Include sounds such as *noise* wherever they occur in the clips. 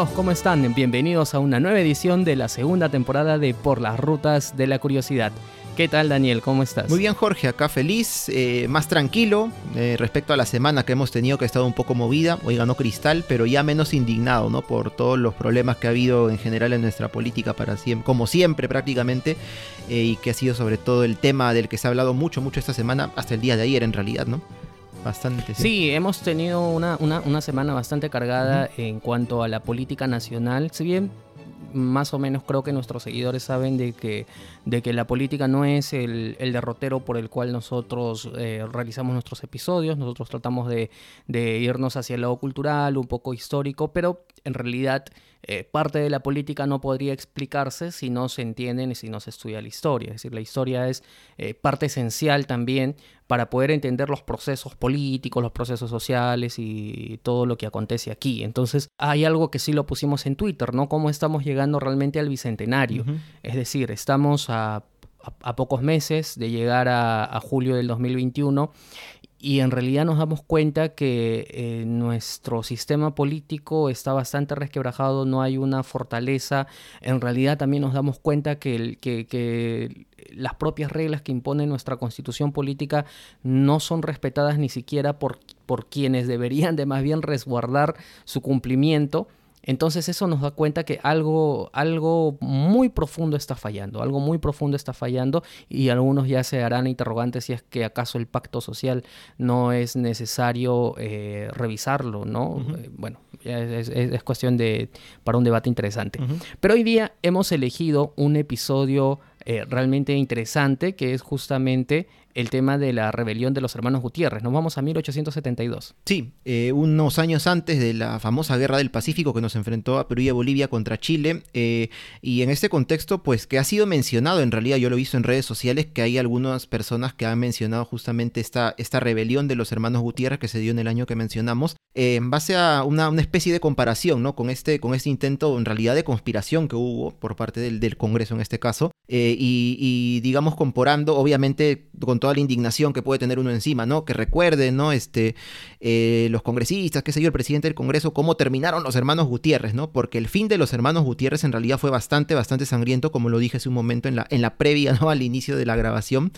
amigos? ¿Cómo están? Bienvenidos a una nueva edición de la segunda temporada de Por las Rutas de la Curiosidad. ¿Qué tal Daniel? ¿Cómo estás? Muy bien Jorge, acá feliz, eh, más tranquilo eh, respecto a la semana que hemos tenido que ha estado un poco movida, hoy ganó Cristal, pero ya menos indignado, ¿no? Por todos los problemas que ha habido en general en nuestra política como siempre prácticamente, eh, y que ha sido sobre todo el tema del que se ha hablado mucho, mucho esta semana, hasta el día de ayer en realidad, ¿no? Bastante. Sí, hemos tenido una, una, semana bastante cargada en cuanto a la política nacional. Si bien más o menos creo que nuestros seguidores saben de que, de que la política no es el, derrotero por el cual nosotros eh, realizamos nuestros episodios. Nosotros tratamos de, de irnos hacia el lado cultural, un poco histórico, pero en realidad eh, parte de la política no podría explicarse si no se entiende y si no se estudia la historia. Es decir, la historia es eh, parte esencial también para poder entender los procesos políticos, los procesos sociales y todo lo que acontece aquí. Entonces, hay algo que sí lo pusimos en Twitter, ¿no? Cómo estamos llegando realmente al bicentenario. Es decir, estamos a pocos meses de llegar a, a, julio del 2021 y en realidad nos damos cuenta que eh, nuestro sistema político está bastante resquebrajado, no hay una fortaleza. En realidad también nos damos cuenta que, que, las propias reglas que impone nuestra constitución política no son respetadas ni siquiera por, por quienes deberían de más bien resguardar su cumplimiento. Entonces eso nos da cuenta que algo, algo muy profundo está fallando, algo muy profundo está fallando y algunos ya se harán interrogantes si es que acaso el pacto social no es necesario eh, revisarlo, ¿no? Eh, bueno, es, cuestión de para un debate interesante. Pero hoy día hemos elegido un episodio eh, realmente interesante que es justamente el tema de la rebelión de los hermanos Gutiérrez. Nos vamos a 1872. Sí, eh, unos años antes de la famosa guerra del Pacífico que nos enfrentó a Perú y a Bolivia contra Chile. Eh, y en este contexto, pues que ha sido mencionado, en realidad yo lo he visto en redes sociales, que hay algunas personas que han mencionado justamente esta, esta rebelión de los hermanos Gutiérrez que se dio en el año que mencionamos, eh, en base a una, una, especie de comparación ¿no? con, este, con este intento en realidad de conspiración que hubo por parte del, del Congreso en este caso. y, y digamos comparando, obviamente, con toda la indignación que puede tener uno encima, ¿no? Que recuerden, ¿no? Este, eh, los congresistas, qué sé yo, el presidente del Congreso, cómo terminaron los hermanos Gutiérrez, ¿no? Porque el fin de los hermanos Gutiérrez en realidad fue bastante, bastante sangriento, como lo dije hace un momento en la, en la previa, ¿no? *laughs* Al inicio de la grabación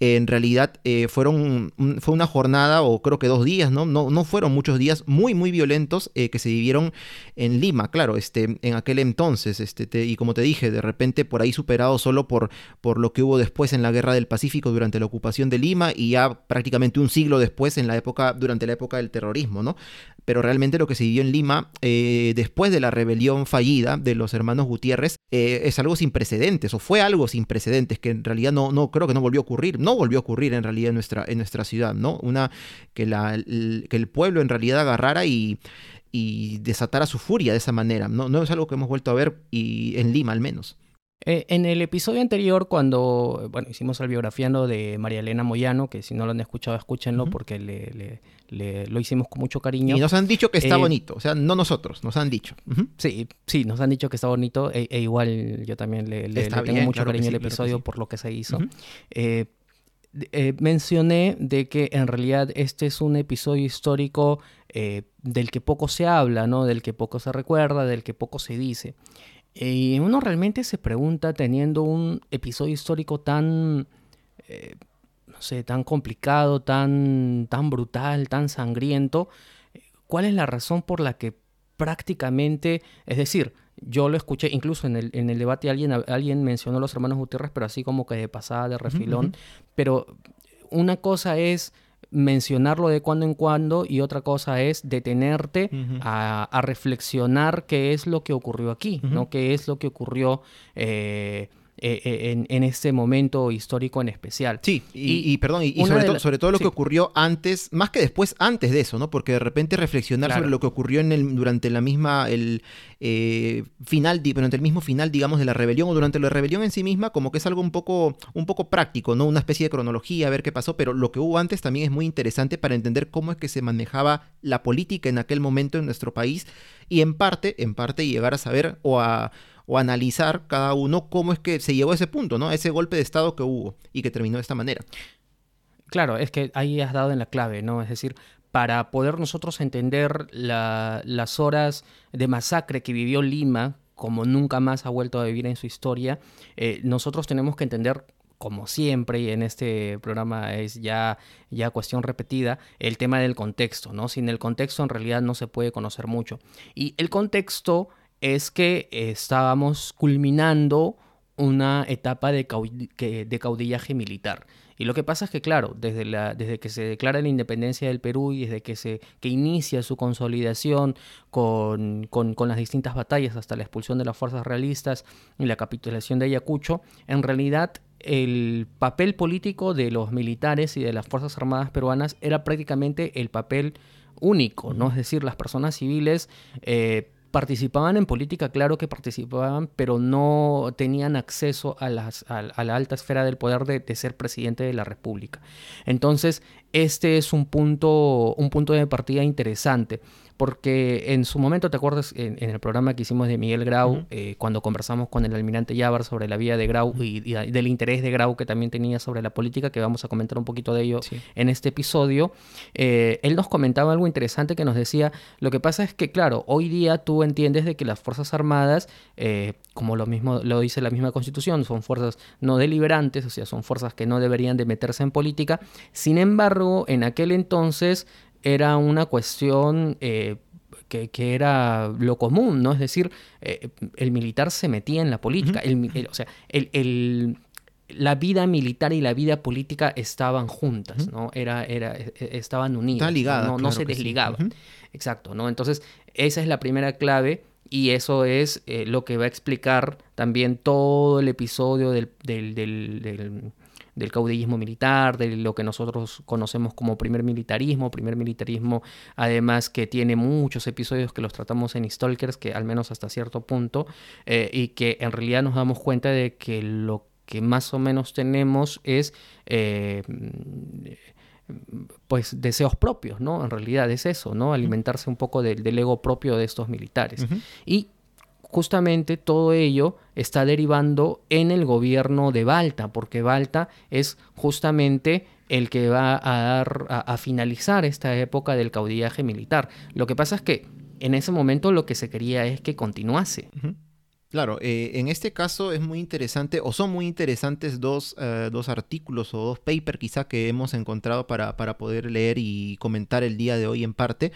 en realidad eh, fueron, fue una jornada o creo que dos días, ¿no? No, no fueron muchos días muy, muy violentos eh, que se vivieron en Lima, claro, este, en aquel entonces, este, y como te dije, de repente por ahí superado solo por, por lo que hubo después en la Guerra del Pacífico durante la ocupación de Lima y ya prácticamente un siglo después en la época, durante la época del terrorismo, ¿no? pero realmente lo que se vivió en Lima eh, después de la rebelión fallida de los hermanos Gutiérrez es algo sin precedentes, o fue algo sin precedentes, que en realidad no, no creo que no volvió a ocurrir, no volvió a ocurrir en realidad en nuestra, en nuestra ciudad, ¿no? Una, que, la, el, que el pueblo en realidad agarrara y, y desatara su furia de esa manera, ¿no? No es algo que hemos vuelto a ver y en Lima al menos. Eh, en el episodio anterior, cuando bueno, hicimos el biografiando de María Elena Moyano, que si no lo han escuchado, escúchenlo porque le, le, lo hicimos con mucho cariño. Y nos han dicho que está eh, bonito, o sea, no nosotros, nos han dicho. Sí, sí, nos han dicho que está bonito, e, e igual yo también le, tengo mucho cariño al episodio por lo que se hizo. Eh, mencioné de que en realidad este es un episodio histórico del que poco se habla, ¿no? Del que poco se recuerda, del que poco se dice. Y uno realmente se pregunta, teniendo un episodio histórico tan, eh, no sé, tan complicado, tan, tan brutal, tan sangriento, ¿cuál es la razón por la que prácticamente, es decir, yo lo escuché, incluso en el, en el debate alguien, alguien mencionó a los hermanos Gutiérrez, pero así como que de pasada, de refilón, pero una cosa es mencionarlo de cuando en cuando y otra cosa es detenerte a, reflexionar qué es lo que ocurrió aquí, ¿no? ¿Qué es lo que ocurrió eh, eh, eh, en, en, este momento histórico en especial. Sí, y, perdón, y, sobre, todo lo que ocurrió antes, más que después, antes de eso, ¿no? Porque de repente reflexionar sobre lo que ocurrió en el, durante la misma, el eh, final, durante el mismo final, digamos, de la rebelión o durante la rebelión en sí misma, como que es algo un poco, un poco práctico, ¿no? Una especie de cronología, a ver qué pasó, pero lo que hubo antes también es muy interesante para entender cómo es que se manejaba la política en aquel momento en nuestro país y en parte, en parte llegar a saber o a o analizar cada uno cómo es que se llegó a ese punto, ¿no? Ese golpe de Estado que hubo y que terminó de esta manera. Claro, es que ahí has dado en la clave, ¿no? Es decir, para poder nosotros entender las horas de masacre que vivió Lima, como nunca más ha vuelto a vivir en su historia, eh, nosotros tenemos que entender como siempre, y en este programa es ya, ya cuestión repetida, el tema del contexto, ¿no? Sin el contexto en realidad no se puede conocer mucho. Y el contexto es que estábamos culminando una etapa de, caudillaje militar. Y lo que pasa es que, claro, desde, desde que se declara la independencia del Perú y desde que se que inicia su consolidación con, con, las distintas batallas hasta la expulsión de las fuerzas realistas y la capitulación de Ayacucho, en realidad el papel político de los militares y de las Fuerzas Armadas peruanas era prácticamente el papel único, ¿no? Es decir, las personas civiles eh, participaban en política, claro que participaban, pero no tenían acceso a, las, a, la alta esfera del poder de, de, ser presidente de la República. Entonces, este es un punto, un punto de partida interesante porque en su momento, ¿te acuerdas en, el programa que hicimos de Miguel Grau, eh, cuando conversamos con el almirante Yavar sobre la vida de Grau y, del interés de Grau que también tenía sobre la política, que vamos a comentar un poquito de ello en este episodio, eh, él nos comentaba algo interesante que nos decía, lo que pasa es que, claro, hoy día tú entiendes de que las Fuerzas Armadas, eh, como lo mismo lo dice la misma Constitución, son fuerzas no deliberantes, o sea, son fuerzas que no deberían de meterse en política, sin embargo, en aquel entonces era una cuestión eh, que, era lo común, ¿no? Es decir, eh, el militar se metía en la política, o sea, el, la vida militar y la vida política estaban juntas, ¿no? Era, era, e, e, estaban unidas. no, no se desligaban. Exacto, ¿no? Entonces, esa es la primera clave y eso es eh, lo que va a explicar también todo el episodio del del caudillismo militar, de lo que nosotros conocemos como primer militarismo, primer militarismo además que tiene muchos episodios que los tratamos en Stalkers, que al menos hasta cierto punto, eh, y que en realidad nos damos cuenta de que lo que más o menos tenemos es... Eh, pues deseos propios, ¿no? En realidad es eso, ¿no? Alimentarse un poco del ego propio de estos militares. Y justamente todo ello está derivando en el gobierno de Balta, porque Balta es justamente el que va a dar a, finalizar esta época del caudillaje militar. Lo que pasa es que en ese momento lo que se quería es que continuase. Claro, eh, en este caso es muy interesante, o son muy interesantes dos, eh, dos artículos o dos papers quizá que hemos encontrado para, para, poder leer y comentar el día de hoy en parte,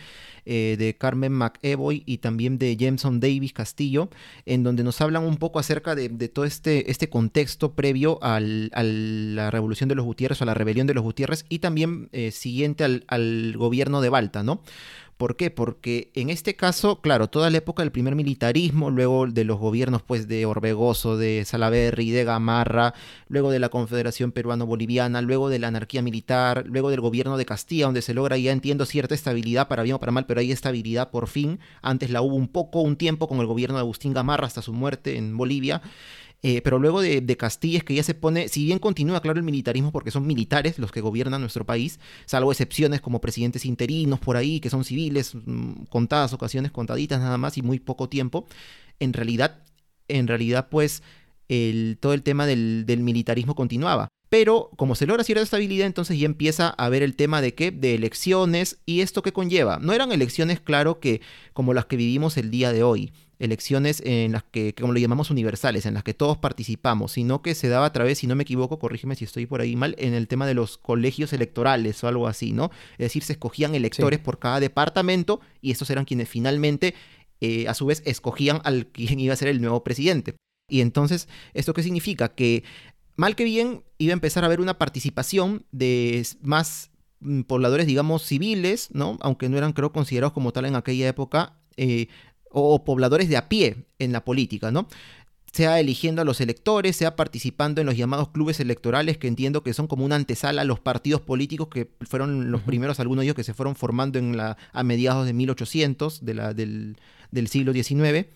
eh, de Carmen McEvoy y también de Jameson Davis Castillo, en donde nos hablan un poco acerca de, todo este, este contexto previo a la revolución de los Gutiérrez o a la rebelión de los Gutiérrez y también siguiente al, al gobierno de Balta, ¿no? ¿Por qué? Porque en este caso, claro, toda la época del primer militarismo, luego de los gobiernos pues de Orbegoso, de Salaverry, de Gamarra, luego de la Confederación Peruano-Boliviana, luego de la anarquía militar, luego del gobierno de Castilla, donde se logra ya entiendo cierta estabilidad para bien o para mal, pero hay estabilidad por fin. Antes la hubo un poco, un tiempo con el gobierno de Agustín Gamarra hasta su muerte en Bolivia. Eh, pero luego de, Castilla es que ya se pone, si bien continúa claro el militarismo porque son militares los que gobiernan nuestro país, salvo excepciones como presidentes interinos por ahí, que son civiles, mm, contadas ocasiones, contaditas nada más y muy poco tiempo, en realidad, en realidad pues todo el tema del, militarismo continuaba. Pero como se logra cierta estabilidad, entonces ya empieza a ver el tema de qué, de elecciones y esto que conlleva. No eran elecciones, claro, que como las que vivimos el día de hoy elecciones en las que, como le llamamos universales, en las que todos participamos, sino que se daba a través, si no me equivoco, corrígeme si estoy por ahí mal, en el tema de los colegios electorales o algo así, ¿no? Es decir, se escogían electores por cada departamento y estos eran quienes finalmente, eh, a su vez, escogían al *laughs* quien iba a ser el nuevo presidente. Y entonces, ¿esto qué significa? Que mal que bien iba a empezar a haber una participación de más mm, pobladores, digamos, civiles, ¿no? Aunque no eran, creo, considerados como tal en aquella época, eh, o pobladores de a pie en la política, ¿no? sea eligiendo a los electores, sea participando en los llamados clubes electorales, que entiendo que son como una antesala a los partidos políticos que fueron los primeros, algunos de ellos que se fueron formando en la, a mediados de 1800 de la, del, siglo XIX.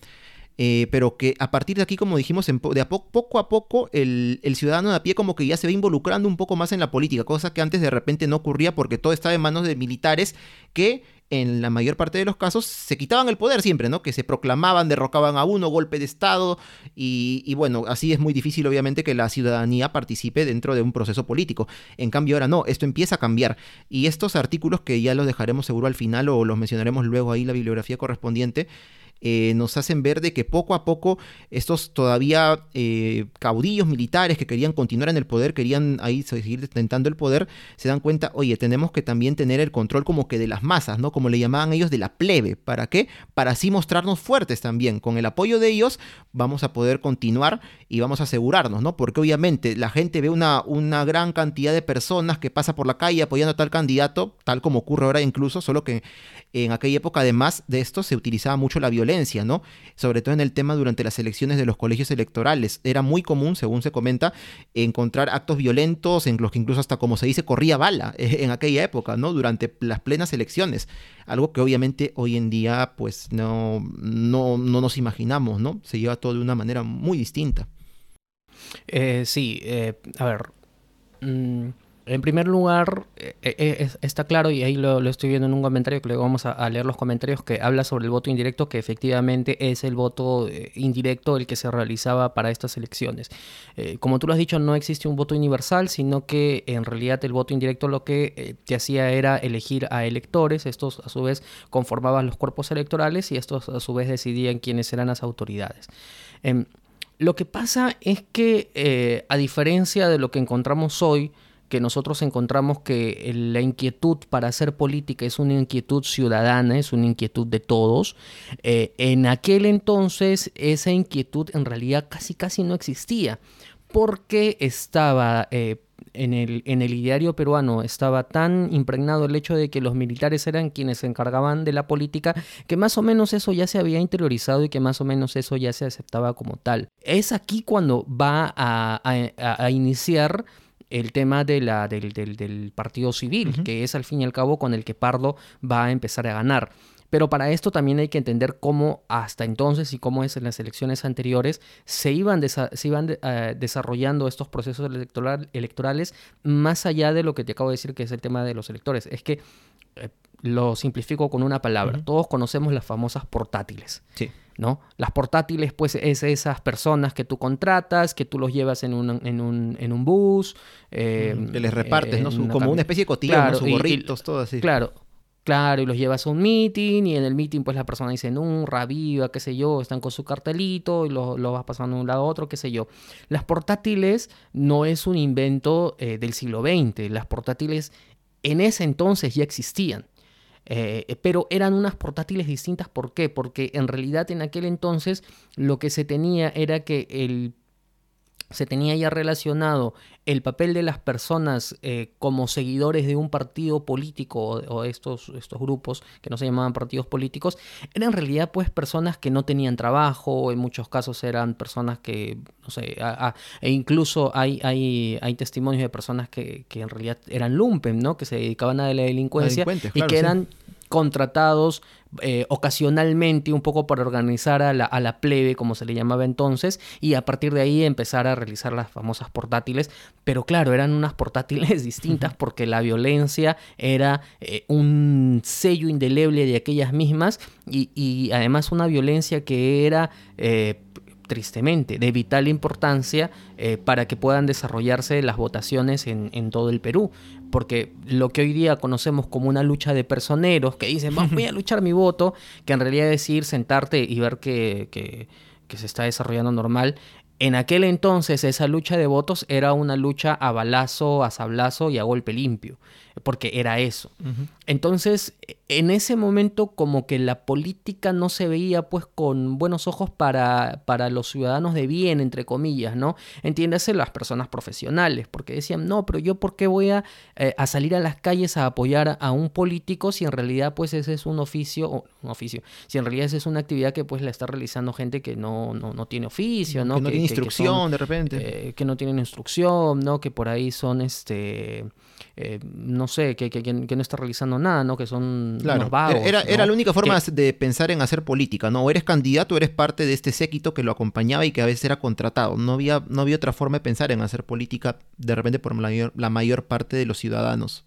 Eh, pero que a partir de aquí, como dijimos, de a poco a poco el, el, ciudadano de a pie como que ya se va involucrando un poco más en la política, cosa que antes de repente no ocurría porque todo estaba en manos de militares que en la mayor parte de los casos se quitaban el poder siempre, ¿no? Que se proclamaban, derrocaban a uno, golpe de Estado, y, bueno, así es muy difícil obviamente que la ciudadanía participe dentro de un proceso político. En cambio ahora no, esto empieza a cambiar. Y estos artículos que ya los dejaremos seguro al final o los mencionaremos luego ahí la bibliografía correspondiente, eh, nos hacen ver de que poco a poco estos todavía eh, caudillos militares que querían continuar en el poder, querían ahí seguir tentando el poder, se dan cuenta, oye, tenemos que también tener el control como que de las masas, ¿no? Como le llamaban ellos de la plebe. ¿Para qué? Para así mostrarnos fuertes también. Con el apoyo de ellos vamos a poder continuar y vamos a asegurarnos, ¿no? Porque obviamente la gente ve una, una gran cantidad de personas que pasa por la calle apoyando a tal candidato, tal como ocurre ahora incluso, solo que en aquella época además de esto se utilizaba mucho la violencia ¿no? Sobre todo en el tema durante las elecciones de los colegios electorales. Era muy común, según se comenta, encontrar actos violentos en los que incluso hasta como se dice corría bala *laughs* en aquella época, ¿no? Durante las plenas elecciones. Algo que obviamente hoy en día pues no, no, no nos imaginamos, ¿no? Se lleva todo de una manera muy distinta. Eh, sí, eh, a ver. Mm, en primer lugar, eh, eh, está claro, y ahí lo, estoy viendo en un comentario, que luego vamos a, leer los comentarios, que habla sobre el voto indirecto, que efectivamente es el voto eh, indirecto el que se realizaba para estas elecciones. como tú lo has dicho, no existe un voto universal, sino que en realidad el voto indirecto lo que te hacía era elegir a electores, estos a su vez conformaban los cuerpos electorales y estos a su vez decidían quiénes eran las autoridades. Em, lo que pasa es que, a diferencia de lo que encontramos hoy, que nosotros encontramos que la inquietud para hacer política es una inquietud ciudadana, es una inquietud de todos. Eh, en aquel entonces esa inquietud en realidad casi casi no existía, porque estaba... Eh, en el, en el ideario peruano estaba tan impregnado el hecho de que los militares eran quienes se encargaban de la política, que más o menos eso ya se había interiorizado y que más o menos eso ya se aceptaba como tal. Es aquí cuando va a, a iniciar el tema de la, del, del, partido civil, que es al fin y al cabo con el que Pardo va a empezar a ganar. Pero para esto también hay que entender cómo hasta entonces y cómo es en las elecciones anteriores se iban, se iban eh, desarrollando estos procesos electorales más allá de lo que te acabo de decir que es el tema de los electores. Es que eh, lo simplifico con una palabra. Todos conocemos las famosas portátiles. Sí. ¿No? Las portátiles, pues, es esas personas que tú contratas, que tú los llevas en un, en un, en un bus. Eh, que les repartes, ¿no? como una especie de cotilla, sus gorritos, todo así. Claro, Claro, y los llevas a un meeting y en el meeting pues la persona dice, no, raviva, qué sé yo, están con su cartelito y lo, lo, vas pasando de un lado a otro, qué sé yo. Las portátiles no es un invento eh, del siglo XX, las portátiles en ese entonces ya existían. Eh, pero eran unas portátiles distintas. ¿Por qué? Porque en realidad en aquel entonces lo que se tenía era que el se tenía ya relacionado el papel de las personas eh, como seguidores de un partido político o, estos, estos grupos que no se llamaban partidos políticos, eran en realidad pues personas que no tenían trabajo, en muchos casos eran personas que, no sé, e incluso hay, hay, hay testimonios de personas que, que, en realidad eran lumpen, ¿no? Que se dedicaban a la delincuencia y que eran contratados eh, ocasionalmente un poco para organizar a la, a la, plebe, como se le llamaba entonces, y a partir de ahí empezar a realizar las famosas portátiles. Pero claro, eran unas portátiles *laughs* distintas porque la violencia era eh, un sello indeleble de aquellas mismas y, además una violencia que era... Eh, tristemente, de vital importancia para que puedan desarrollarse las votaciones en, en, todo el Perú. Porque lo que hoy día conocemos como una lucha de personeros que dicen, voy a *laughs* luchar mi voto, que en realidad es ir, sentarte y ver que, que, que se está desarrollando normal, en aquel entonces esa lucha de votos era una lucha a balazo, a sablazo y a golpe limpio porque era eso. Entonces, en ese momento como que la política no se veía pues con buenos ojos para, para los ciudadanos de bien, entre comillas, ¿no? Entiéndase las personas profesionales, porque decían, no, pero yo por qué voy a, eh, a, salir a las calles a apoyar a un político si en realidad pues ese es un oficio, o un oficio, si en realidad esa es una actividad que pues la está realizando gente que no, no, no tiene oficio, ¿no? Que no tiene instrucción de repente. Eh, que no tienen instrucción, ¿no? Que por ahí son este eh, no sé, que, que, que, no está realizando nada, ¿no? Que son claro. Era, era la única forma de pensar en hacer política, ¿no? O eres candidato o eres parte de este séquito que lo acompañaba y que a veces era contratado. No había, no había otra forma de pensar en hacer política de repente por la mayor, la mayor parte de los ciudadanos.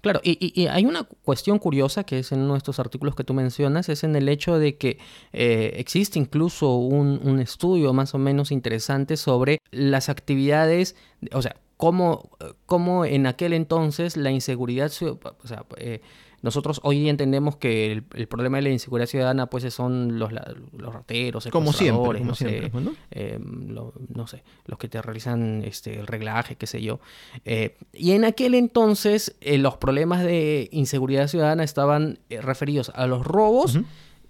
Claro, y, hay una cuestión curiosa que es en uno de estos artículos que tú mencionas, es en el hecho de que eh, existe incluso un, un, estudio más o menos interesante sobre las actividades, o sea, cómo, cómo en aquel entonces la inseguridad, o sea, eh, nosotros hoy entendemos que el, problema de la inseguridad ciudadana pues son los, los rateros, como siempre, no, sé, em, no sé, los que te realizan este, el reglaje, qué sé yo. Eh, y en aquel entonces eh, los problemas de inseguridad ciudadana estaban referidos a los robos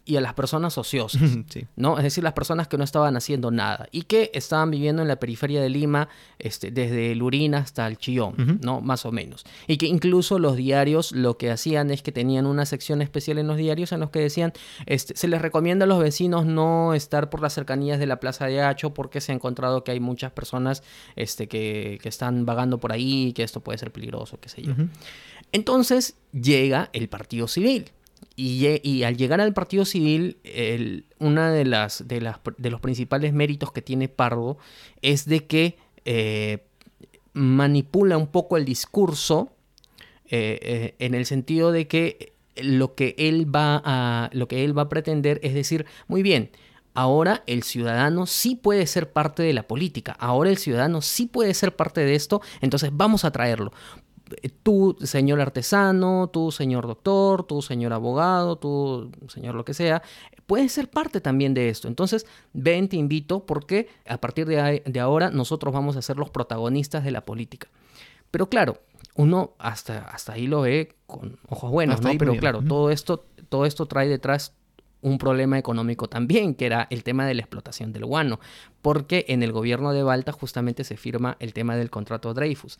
y a las personas ociosas, *laughs* ¿no? Es decir, las personas que no estaban haciendo nada y que estaban viviendo en la periferia de Lima, este, desde Lurina hasta el Chillón, ¿no? Más o menos. Y que incluso los diarios lo que hacían es que tenían una sección especial en los diarios en los que decían, este, se les recomienda a los vecinos no estar por las cercanías de la Plaza de Hacho porque se ha encontrado que hay muchas personas este, que, que están vagando por ahí y que esto puede ser peligroso, qué sé yo. Entonces llega el Partido Civil y, al llegar al Partido Civil, una de las, de los principales méritos que tiene Pardo es de que eh, manipula un poco el discurso eh, eh, en el sentido de que lo que él va lo que él va a pretender es decir, muy bien, ahora el ciudadano sí puede ser parte de la política, ahora el ciudadano sí puede ser parte de esto, entonces vamos a traerlo tú, señor artesano, tú, señor doctor, tú, señor abogado, tú, señor lo que sea, puedes ser parte también de esto. Entonces, ven, te invito, porque a partir de, ahora nosotros vamos a ser los protagonistas de la política. Pero claro, uno hasta, hasta ahí lo ve con ojos buenos, ¿no? Pero claro, todo esto, todo esto trae detrás un problema económico también, que era el tema de la explotación del guano, porque en el gobierno de Balta justamente se firma el tema del contrato Dreyfus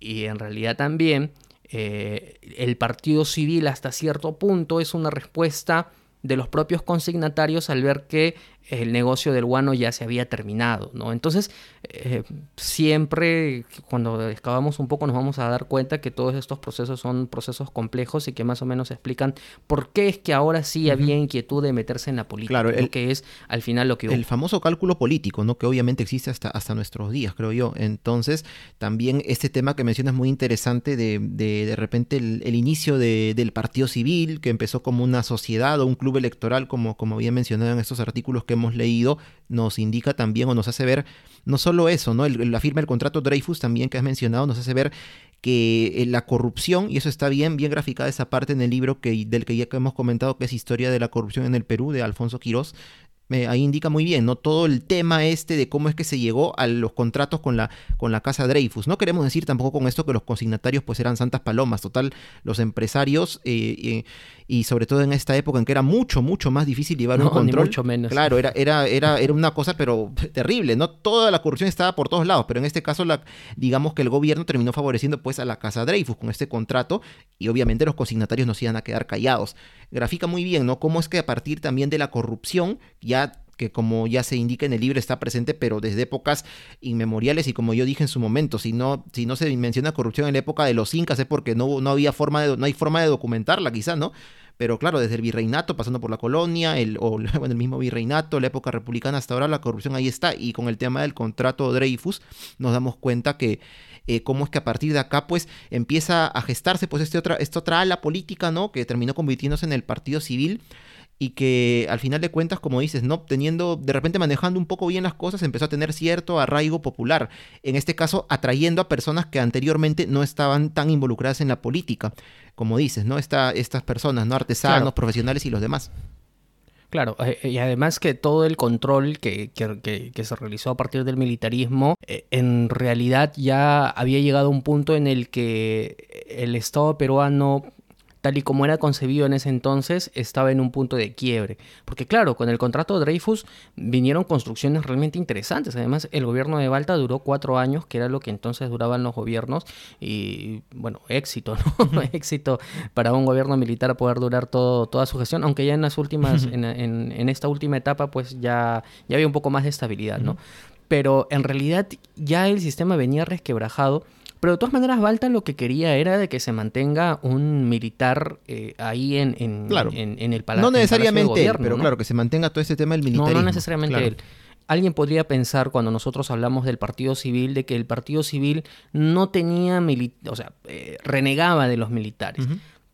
y en realidad también eh, el partido civil hasta cierto punto es una respuesta de los propios consignatarios al ver que el negocio del guano ya se había terminado, ¿no? Entonces, eh, siempre cuando excavamos un poco nos vamos a dar cuenta que todos estos procesos son procesos complejos y que más o menos explican por qué es que ahora sí había inquietud de meterse en la política, claro, el, que es al final lo que... El famoso cálculo político, ¿no? Que obviamente existe hasta, hasta nuestros días, creo yo. Entonces, también este tema que mencionas muy interesante de de, repente el, inicio del partido civil, que empezó como una sociedad o un club electoral, como, como había mencionado en estos artículos que hemos leído nos indica también o nos hace ver no solo eso, ¿no? la firma del contrato Dreyfus también que has mencionado nos hace ver que eh, la corrupción, y eso está bien, bien graficada esa parte en el libro que, del que ya hemos comentado, que es Historia de la Corrupción en el Perú, de Alfonso Quirós, ahí indica muy bien, ¿no? Todo el tema este de cómo es que se llegó a los contratos con la, con la casa Dreyfus. No queremos decir tampoco con esto que los consignatarios pues eran santas palomas. Total, los empresarios eh, eh, y sobre todo en esta época en que era mucho, mucho más difícil llevar un control. mucho menos. Claro, era, era, era, era una cosa pero *laughs* terrible, ¿no? Toda la corrupción estaba por todos lados, pero en este caso la, digamos que el gobierno terminó favoreciendo pues a la casa Dreyfus con este contrato y obviamente los consignatarios no se iban a quedar callados. Grafica muy bien, ¿no? Cómo es que a partir también de la corrupción ya que como ya se indica en el libro está presente, pero desde épocas inmemoriales y como yo dije en su momento, si no, si no se menciona corrupción en la época de los incas es porque no, no había forma de, no hay forma de documentarla quizá, ¿no? Pero claro, desde el virreinato, pasando por la colonia, el, o *laughs* bueno, el mismo virreinato, la época republicana hasta ahora, la corrupción ahí está. Y con el tema del contrato Dreyfus, nos damos cuenta que eh, cómo es que a partir de acá, pues, empieza a gestarse, pues, este otra, esta otra ala política, ¿no? Que terminó convirtiéndose en el partido civil y que al final de cuentas, como dices, no teniendo, de repente manejando un poco bien las cosas, empezó a tener cierto arraigo popular. En este caso, atrayendo a personas que anteriormente no estaban tan involucradas en la política, como dices, ¿no? Esta, estas personas, ¿no? Artesanos, profesionales y los demás. Claro, eh, y además que todo el control que, que, que, se realizó a partir del militarismo, eh, en realidad ya había llegado a un punto en el que el Estado peruano tal y como era concebido en ese entonces, estaba en un punto de quiebre. Porque claro, con el contrato de Dreyfus vinieron construcciones realmente interesantes. Además, el gobierno de Balta duró cuatro años, que era lo que entonces duraban los gobiernos. Y bueno, éxito, *laughs* ¿no? éxito para un gobierno militar poder durar todo, toda su gestión, aunque ya en las últimas, en, en, esta última etapa, pues ya, ya había un poco más de estabilidad, ¿no? Pero en realidad ya el sistema venía resquebrajado pero de todas maneras, Balta lo que quería era de que se mantenga un militar eh, ahí en, en, en, el palacio. No necesariamente él, pero claro, que se mantenga todo ese tema del militarismo. No, no necesariamente él. alguien podría pensar cuando nosotros hablamos del partido civil de que el partido civil no tenía, o sea, eh, renegaba de los militares.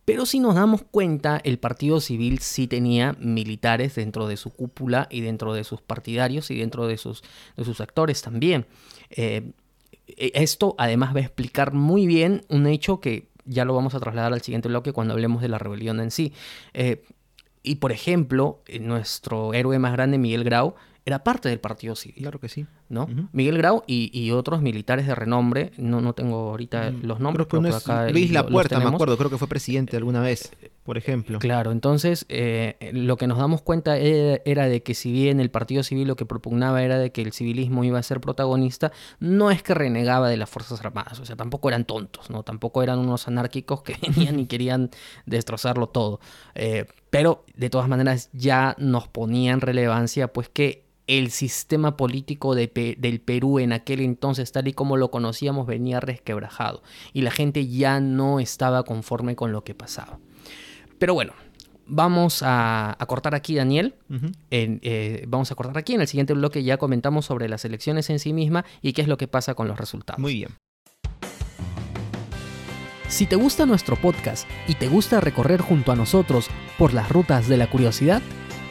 Pero si nos damos cuenta, el partido civil sí tenía militares dentro de su cúpula y dentro de sus partidarios y dentro de sus, de sus actores también. Eh, esto además va a explicar muy bien un hecho que ya lo vamos a trasladar al siguiente bloque cuando hablemos de la rebelión en sí. Eh, y por ejemplo, nuestro héroe más grande, Miguel Grau, era parte del partido civil. Claro que sí. ¿No? Miguel Grau y, otros militares de renombre, no, no tengo ahorita mm, los nombres, creo que acá Luis Lapuerta, me acuerdo, creo que fue presidente alguna vez, por ejemplo. Claro, entonces eh, lo que nos damos cuenta era, de que si bien el partido civil lo que propugnaba era de que el civilismo iba a ser protagonista, no es que renegaba de las Fuerzas Armadas, o sea, tampoco eran tontos, ¿no? Tampoco eran unos anárquicos que *laughs* venían y querían destrozarlo todo. Eh, pero de todas maneras ya nos ponía en relevancia pues que el sistema político de, del Perú en aquel entonces, tal y como lo conocíamos, venía resquebrajado y la gente ya no estaba conforme con lo que pasaba. Pero bueno, vamos a, cortar aquí, Daniel. Eh, vamos a cortar aquí. En el siguiente bloque ya comentamos sobre las elecciones en sí misma y qué es lo que pasa con los resultados. Muy bien. Si te gusta nuestro podcast y te gusta recorrer junto a nosotros por las rutas de la curiosidad,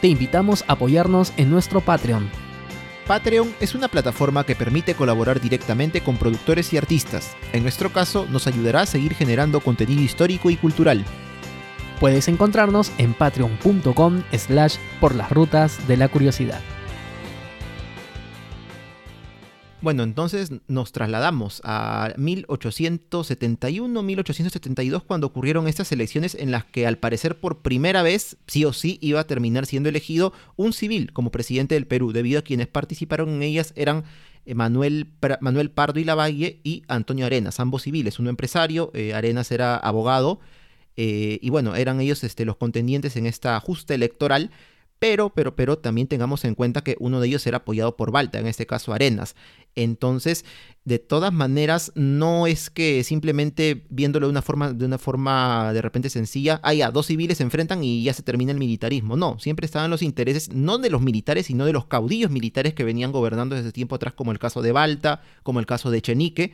te invitamos a apoyarnos en nuestro Patreon. Patreon es una plataforma que permite colaborar directamente con productores y artistas. En nuestro caso, nos ayudará a seguir generando contenido histórico y cultural. Puedes encontrarnos en patreon.com slash por las rutas de la curiosidad. Bueno, entonces nos trasladamos a 1871-1872 cuando ocurrieron estas elecciones en las que al parecer por primera vez, sí o sí, iba a terminar siendo elegido un civil como presidente del Perú, debido a quienes participaron en ellas eran eh, Manuel, Manuel Pardo y Lavalle y Antonio Arenas, ambos civiles, uno empresario, eh, Arenas era abogado, eh, y bueno, eran ellos este, los contendientes en esta justa electoral pero, pero, pero también tengamos en cuenta que uno de ellos era apoyado por Balta, en este caso Arenas. Entonces, de todas maneras, no es que simplemente viéndolo de una forma, de una forma de repente sencilla, ah, ya, dos civiles se enfrentan y ya se termina el militarismo. No, siempre estaban los intereses, no de los militares, sino de los caudillos militares que venían gobernando desde tiempo atrás, como el caso de Balta, como el caso de Chenique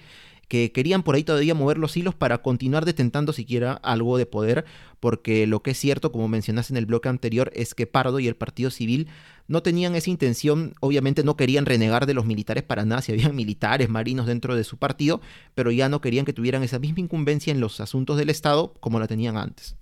que querían por ahí todavía mover los hilos para continuar detentando siquiera algo de poder, porque lo que es cierto, como mencionaste en el bloque anterior, es que Pardo y el Partido Civil no tenían esa intención, obviamente no querían renegar de los militares para nada, si habían militares, marinos dentro de su partido, pero ya no querían que tuvieran esa misma incumbencia en los asuntos del Estado como la tenían antes.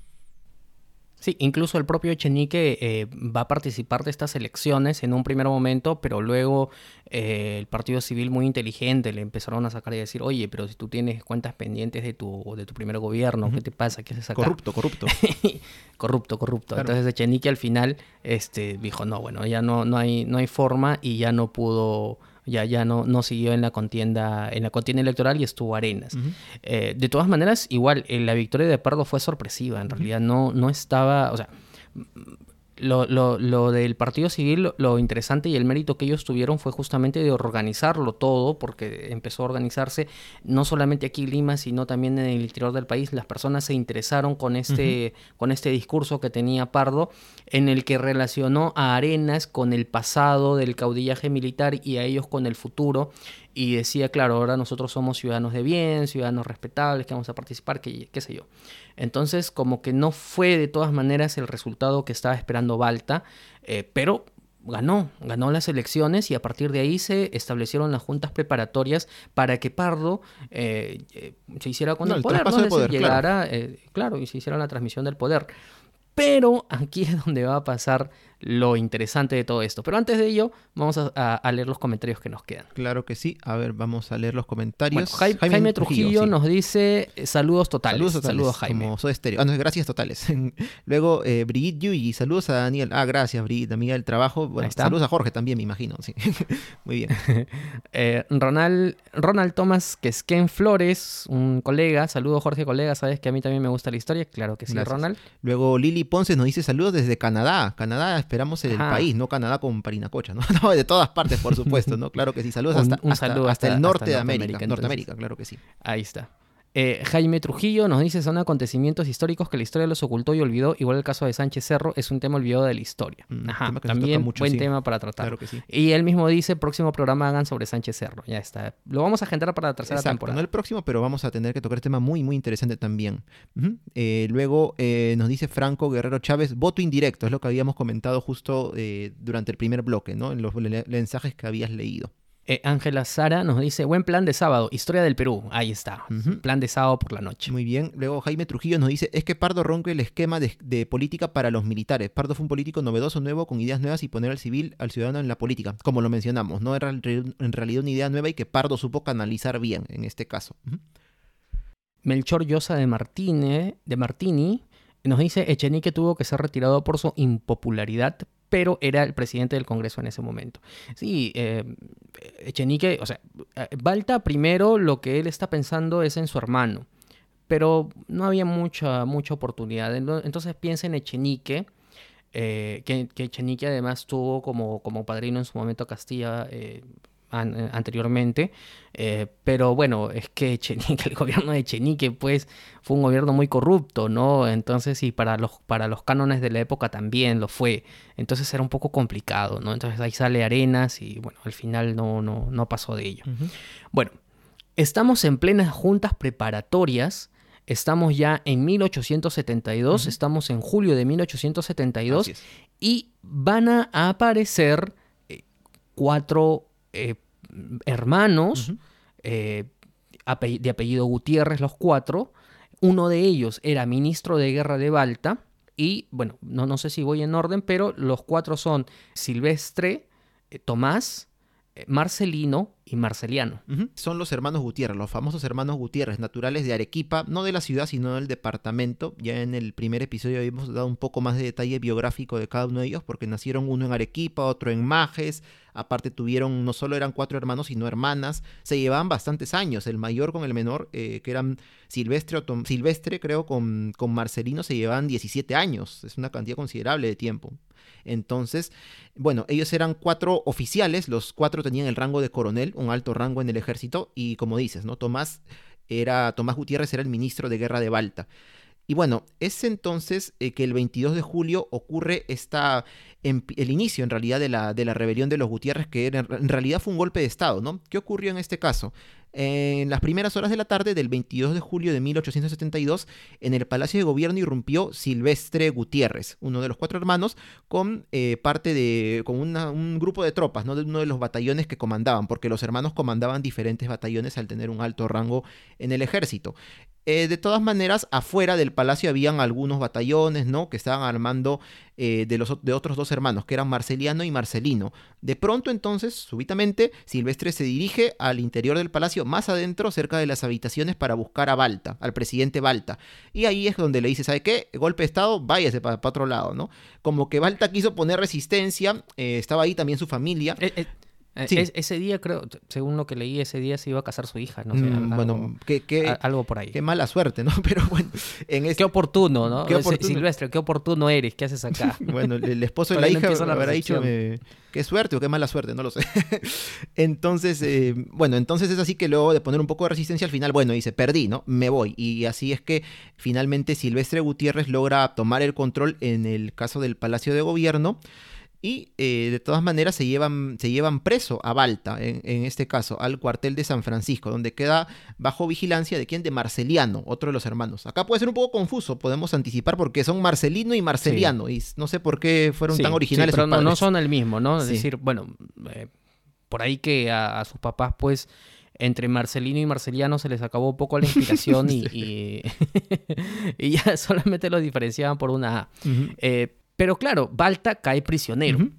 Sí, incluso el propio Echenique eh, va a participar de estas elecciones en un primer momento, pero luego eh, el Partido Civil muy inteligente le empezaron a sacar y decir, oye, pero si tú tienes cuentas pendientes de tu, de tu primer gobierno, ¿qué te pasa? ¿Qué haces acá? Corrupto, corrupto. *laughs* corrupto, corrupto. Entonces Echenique al final este, dijo, no, bueno, ya no, no, hay, no hay forma y ya no pudo ya, ya no, no siguió en la contienda, en la contienda electoral y estuvo Arenas. Eh, de todas maneras, igual, eh, la victoria de Pardo fue sorpresiva, en realidad no, no estaba, o sea, lo, lo, lo, del Partido Civil, lo interesante y el mérito que ellos tuvieron fue justamente de organizarlo todo, porque empezó a organizarse no solamente aquí en Lima, sino también en el interior del país. Las personas se interesaron con este, con este discurso que tenía Pardo, en el que relacionó a Arenas con el pasado del caudillaje militar y a ellos con el futuro y decía, claro, ahora nosotros somos ciudadanos de bien, ciudadanos respetables, que vamos a participar, que, qué sé yo. Entonces, como que no fue de todas maneras el resultado que estaba esperando Balta, eh, pero ganó, ganó las elecciones y a partir de ahí se establecieron las juntas preparatorias para que Pardo eh, eh, se hiciera con el, poder, ¿no? llegara, claro, y se hiciera la transmisión del poder. Pero aquí es donde va a pasar lo interesante de todo esto. Pero antes de ello, vamos a, leer los comentarios que nos quedan. Claro que sí. A ver, vamos a leer los comentarios. Jaime, Trujillo, nos dice eh, saludos totales. Saludos, totales, saludos Jaime. Como soy estéreo. Ah, gracias totales. *laughs* Luego, eh, Brigitte y saludos a Daniel. Ah, gracias, Brigitte, amiga del trabajo. Bueno, saludos a Jorge también, me imagino. Sí. *laughs* Muy bien. *laughs* eh, Ronald, Ronald Thomas Quesquen Flores, un colega. Saludos, Jorge, colega. Sabes que a mí también me gusta la historia. Claro que sí, Ronald. Luego, Lili Ponce nos dice saludos desde Canadá. Canadá esperamos en el país, no Canadá con Parinacocha, ¿no? *laughs* ¿no? De todas partes, por supuesto, ¿no? Claro que sí. Saludos hasta, hasta, el norte de América. Norteamérica, claro que sí. Ahí está. Eh, Jaime Trujillo nos dice, son acontecimientos históricos que la historia los ocultó y olvidó. Igual el caso de Sánchez Cerro es un tema olvidado de la historia. Mm, Ajá, tema que nos también mucho, buen sí. tema para tratar. Claro que sí. Y él mismo dice, próximo programa hagan sobre Sánchez Cerro. Ya está. Lo vamos a agendar para la tercera Exacto, temporada. no el próximo, pero vamos a tener que tocar este tema muy, muy interesante también. Eh, luego eh, nos dice Franco Guerrero Chávez, voto indirecto, es lo que habíamos comentado justo durante el primer bloque, ¿no? En los mensajes que habías leído. Eh, Ángela Sara nos dice, buen plan de sábado, historia del Perú. Ahí está. Plan de sábado por la noche. Muy bien. Luego Jaime Trujillo nos dice, es que Pardo rompe el esquema de, de política para los militares. Pardo fue un político novedoso, nuevo, con ideas nuevas y poner al civil, al ciudadano en la política. Como lo mencionamos, no era en re- en realidad una idea nueva y que Pardo supo canalizar bien en este caso. Melchor Llosa de, Martínez, de Martini nos dice, Echenique tuvo que ser retirado por su impopularidad, pero era el presidente del Congreso en ese momento. Sí, eh, Echenique, o sea, Balta primero lo que él está pensando es en su hermano, pero no había mucha, mucha oportunidad. Ento- Entonces piensa en Echenique, eh, que, que Echenique además tuvo como, como padrino en su momento a Castilla eh, an- eh, anteriormente. Eh, pero bueno, es que *laughs* Echenique, el gobierno de Echenique, pues, fue un gobierno muy corrupto, ¿no? Entonces, y para los, para los cánones de la época también lo fue. Entonces era un poco complicado, ¿no? Entonces ahí sale Arenas y bueno, al final no, no, no pasó de ello. Bueno, estamos en plenas juntas preparatorias. Estamos ya en 1872, Ujú. estamos en julio de 1872 Así es. y van a aparecer eh, cuatro eh, hermanos eh, ape- de apellido Gutiérrez, los cuatro. Uno de ellos era ministro de guerra de Balta. Y bueno, no, no sé si voy en orden, pero los cuatro son Silvestre, eh, Tomás, Marcelino y Marceliano. Son los hermanos Gutiérrez, los famosos hermanos Gutiérrez, naturales de Arequipa, no de la ciudad, sino del departamento. Ya en el primer episodio habíamos dado un poco más de detalle biográfico de cada uno de ellos, porque nacieron uno en Arequipa, otro en Majes. Aparte tuvieron, no solo eran cuatro hermanos, sino hermanas. Se llevaban bastantes años, el mayor con el menor, eh, que eran Silvestre, Silvestre creo, con, con Marcelino se llevaban 17 años. Es una cantidad considerable de tiempo. Entonces, bueno, ellos eran cuatro oficiales, los cuatro tenían el rango de coronel, un alto rango en el ejército, y como dices, ¿no? Tomás era, Tomás Gutiérrez era el ministro de guerra de Balta. Y bueno, es entonces eh, que el 22 de julio ocurre esta, em- el inicio en realidad de la, de la rebelión de los Gutiérrez, que en realidad fue un golpe de Estado, ¿no? ¿Qué ocurrió en este caso? En las primeras horas de la tarde del 22 de julio de 1872, en el Palacio de Gobierno irrumpió Silvestre Gutiérrez, uno de los cuatro hermanos, con eh, parte de, con un grupo de tropas, ¿no? De uno de los batallones que comandaban, porque los hermanos comandaban diferentes batallones al tener un alto rango en el ejército. Eh, de todas maneras, afuera del palacio habían algunos batallones, ¿no? Que estaban armando eh, de, los, de otros dos hermanos, que eran Marceliano y Marcelino. De pronto, entonces, súbitamente, Silvestre se dirige al interior del palacio, más adentro, cerca de las habitaciones, para buscar a Balta, al presidente Balta. Y ahí es donde le dice, ¿sabe qué? Golpe de Estado, váyase para otro lado, ¿no? Como que Balta quiso poner resistencia, eh, estaba ahí también su familia. Eh, eh, eh, Sí. es- ese día, creo, según lo que leí, ese día se iba a casar su hija, no sé, Mm, algo, bueno, qué, qué- a- algo por ahí. qué mala suerte, ¿no? *laughs* Pero bueno, en este... Qué oportuno, ¿no? Qué oportuno. Silvestre, qué oportuno eres, ¿qué haces acá? *laughs* Bueno, el esposo de la no hija la habrá dicho eh, qué suerte o qué mala suerte, no lo sé. *laughs* entonces, eh, bueno, entonces es así que luego de poner un poco de resistencia al final, bueno, dice, perdí, ¿no? Me voy. Y así es que finalmente Silvestre Gutiérrez logra tomar el control en el caso del Palacio de Gobierno. Y eh, de todas maneras se llevan, se llevan preso a Balta, en, en este caso, al cuartel de San Francisco, donde queda bajo vigilancia de quién? De Marceliano, otro de los hermanos. Acá puede ser un poco confuso, podemos anticipar porque son Marcelino y Marceliano, y no sé por qué fueron Sí, tan sí, originales. pero sus no, son el mismo, ¿no? Es decir, bueno, eh, por ahí que a, a sus papás, pues, entre Marcelino y Marceliano se les acabó un poco la inspiración y, *laughs* y, *laughs* y ya solamente los diferenciaban por una A. Eh, pero claro, Balta cae prisionero. Ujú.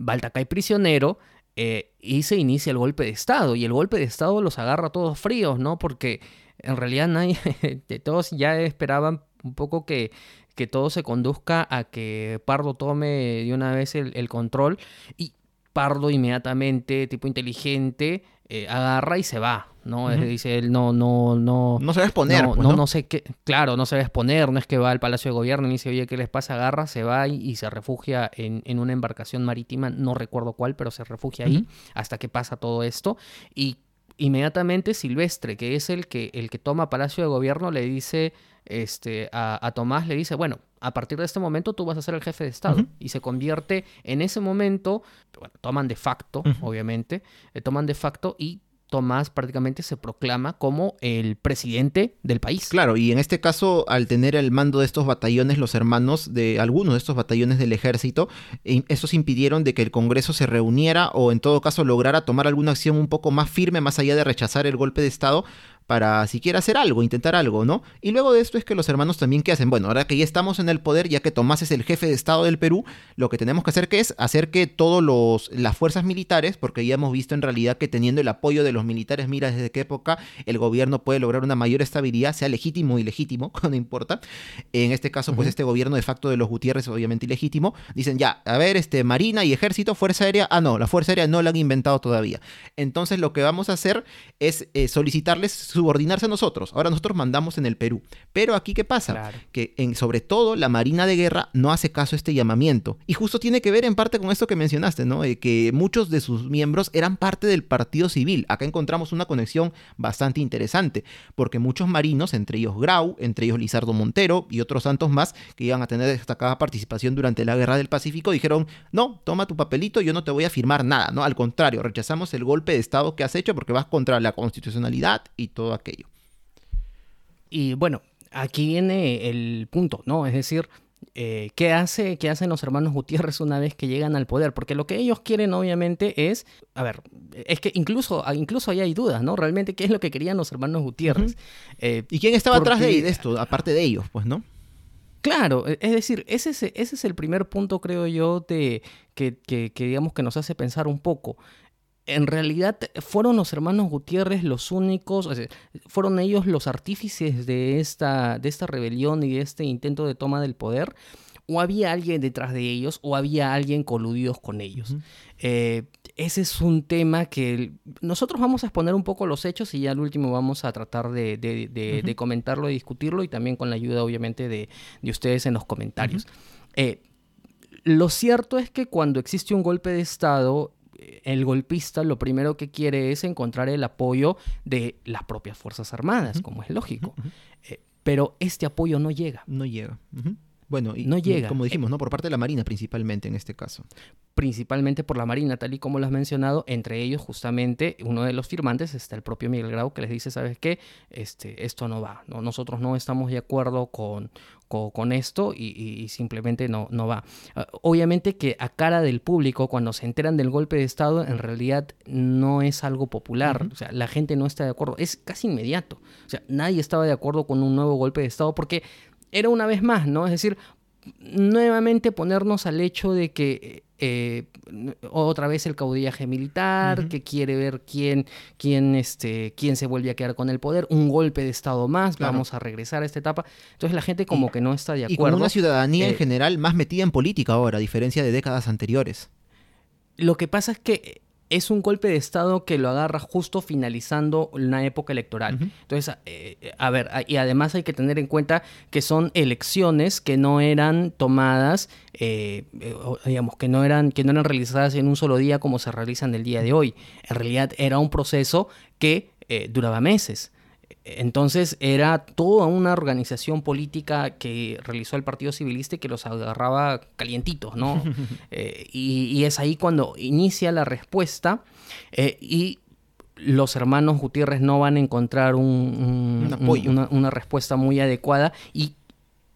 Balta cae prisionero eh, y se inicia el golpe de Estado. Y el golpe de Estado los agarra a todos fríos, ¿no? Porque en realidad nadie, *laughs* de todos ya esperaban un poco que, que todo se conduzca a que Pardo tome de una vez el, el control. Y Pardo inmediatamente, tipo inteligente, eh, agarra y se va, ¿no? Ujú. Dice él, no, no, no. No se va a exponer, No, pues, no, ¿no? no sé qué. Claro, no se va a exponer, no es que va al Palacio de Gobierno y dice, oye, ¿qué les pasa? Agarra, se va y, y se refugia en, en una embarcación marítima, no recuerdo cuál, pero se refugia ahí hasta que pasa todo esto. Y inmediatamente Silvestre, que es el que, el que toma Palacio de Gobierno, le dice este, a, Tomás, le dice, bueno, a partir de este momento tú vas a ser el jefe de Estado. Y se convierte en ese momento, bueno, toman de facto, obviamente, eh, toman de facto y Tomás prácticamente se proclama como el presidente del país. Claro, y en este caso, al tener el mando de estos batallones, los hermanos de algunos de estos batallones del ejército, esos impidieron de que el Congreso se reuniera o en todo caso lograra tomar alguna acción un poco más firme, más allá de rechazar el golpe de Estado, para siquiera hacer algo, intentar algo, ¿no? Y luego de esto es que los hermanos también ¿qué hacen? Bueno, ahora que ya estamos en el poder, ya que Tomás es el jefe de Estado del Perú, lo que tenemos que hacer que es hacer que todas las fuerzas militares, porque ya hemos visto en realidad que teniendo el apoyo de los militares, mira desde qué época el gobierno puede lograr una mayor estabilidad, sea legítimo o ilegítimo, *laughs* no importa. En este caso, pues este gobierno de facto de los Gutiérrez, obviamente ilegítimo, dicen ya, a ver, este Marina y Ejército, Fuerza Aérea, ah no, la Fuerza Aérea no la han inventado todavía. Entonces lo que vamos a hacer es eh, solicitarles subordinarse a nosotros. Ahora nosotros mandamos en el Perú. Pero aquí, ¿qué pasa? Que en, sobre todo la Marina de Guerra no hace caso a este llamamiento. Y justo tiene que ver en parte con esto que mencionaste, ¿no? que muchos de sus miembros eran parte del Partido Civil. Acá encontramos una conexión bastante interesante, porque muchos marinos, entre ellos Grau, entre ellos Lizardo Montero y otros santos más, que iban a tener destacada participación durante la Guerra del Pacífico, dijeron, no, toma tu papelito, yo no te voy a firmar nada, ¿no? Al contrario, rechazamos el golpe de Estado que has hecho porque vas contra la constitucionalidad y todo aquello. Y bueno, aquí viene el punto, ¿no? Es decir, eh, ¿qué, hace, ¿qué hacen los hermanos Gutiérrez una vez que llegan al poder? Porque lo que ellos quieren, obviamente, es. A ver, es que incluso, incluso ahí hay dudas, ¿no? Realmente, ¿qué es lo que querían los hermanos Gutiérrez? Eh, ¿Y quién estaba atrás de, esto, aparte de ellos, pues, no? Claro, e, es decir, ese es, ese es el primer punto, creo yo, de, que, que, que, digamos que nos hace pensar un poco en realidad fueron los hermanos Gutiérrez los únicos, fueron ellos los artífices de esta, de esta rebelión y de este intento de toma del poder, o había alguien detrás de ellos, o había alguien coludidos con ellos. Eh, ese es un tema que nosotros vamos a exponer un poco los hechos y ya al último vamos a tratar de, comentarlo y discutirlo y también con la ayuda obviamente de, ustedes en los comentarios. Eh, lo cierto es que cuando existe un golpe de Estado, el golpista lo primero que quiere es encontrar el apoyo de las propias Fuerzas Armadas, como es lógico. Eh, pero este apoyo no llega. No llega. Bueno, y, no llega. como dijimos, ¿no? Por parte de la Marina principalmente en este caso. Principalmente por la Marina, tal y como lo has mencionado, entre ellos justamente uno de los firmantes está el propio Miguel Grau que les dice, ¿sabes qué? Este, esto no va, ¿no? nosotros no estamos de acuerdo con, con, esto y, simplemente no, no va. Ah, obviamente que a cara del público, cuando se enteran del golpe de Estado, en realidad no es algo popular, o sea, la gente no está de acuerdo, es casi inmediato, o sea, nadie estaba de acuerdo con un nuevo golpe de Estado porque era una vez más, ¿no? Es decir, nuevamente ponernos al hecho de que eh, otra vez el caudillaje militar, que quiere ver quién, quién, este, quién se vuelve a quedar con el poder, un golpe de Estado más, vamos a regresar a esta etapa. Entonces la gente como que no está de acuerdo. Y con una ciudadanía en eh, general más metida en política ahora, a diferencia de décadas anteriores. Lo que pasa es que es un golpe de Estado que lo agarra justo finalizando una época electoral. Entonces, eh, a ver, y además hay que tener en cuenta que son elecciones que no eran tomadas, eh, eh, digamos, que no, eran, que no eran realizadas en un solo día como se realizan el día de hoy. En realidad era un proceso que duraba meses. Entonces era toda una organización política que realizó el Partido Civilista y que los agarraba calientitos, ¿no? *laughs* Eh, y, es ahí cuando inicia la respuesta eh, y los hermanos Gutiérrez no van a encontrar un, una, una respuesta muy adecuada y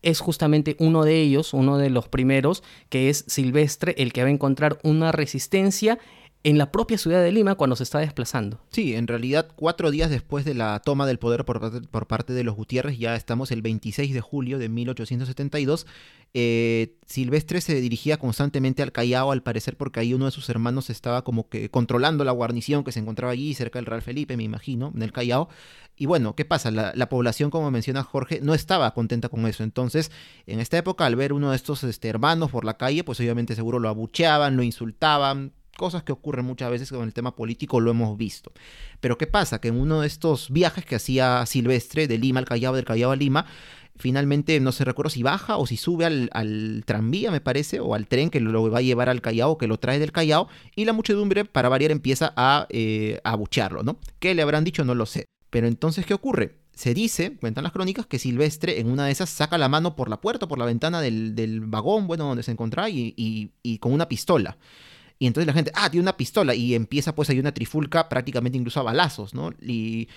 es justamente uno de ellos, uno de los primeros, que es Silvestre, el que va a encontrar una resistencia en la propia ciudad de Lima cuando se está desplazando. Sí, en realidad cuatro días después de la toma del poder por, parte de los Gutiérrez, ya estamos el 26 de julio de 1872, eh, Silvestre se dirigía constantemente al Callao, al parecer porque ahí uno de sus hermanos estaba como que controlando la guarnición que se encontraba allí cerca del Real Felipe, me imagino, en el Callao. Y bueno, ¿qué pasa? La, población, como menciona Jorge, no estaba contenta con eso. Entonces, en esta época, al ver uno de estos este, hermanos por la calle, pues obviamente seguro lo abucheaban, lo insultaban, cosas que ocurren muchas veces con el tema político lo hemos visto. Pero ¿qué pasa? Que en uno de estos viajes que hacía Silvestre de Lima al Callao, del Callao a Lima, finalmente no se recuerdo si baja o si sube al, tranvía, me parece, o al tren que lo va a llevar al Callao, que lo trae del Callao, y la muchedumbre, para variar, empieza a, eh, abuchearlo, ¿no? ¿Qué le habrán dicho? No lo sé. Pero entonces, ¿qué ocurre? Se dice, cuentan las crónicas, que Silvestre en una de esas saca la mano por la puerta, por la ventana del, vagón, bueno, donde se encontraba, y, y, con una pistola. Y entonces la gente, ah, tiene una pistola. Y empieza pues ahí una trifulca prácticamente incluso a balazos, ¿no? Y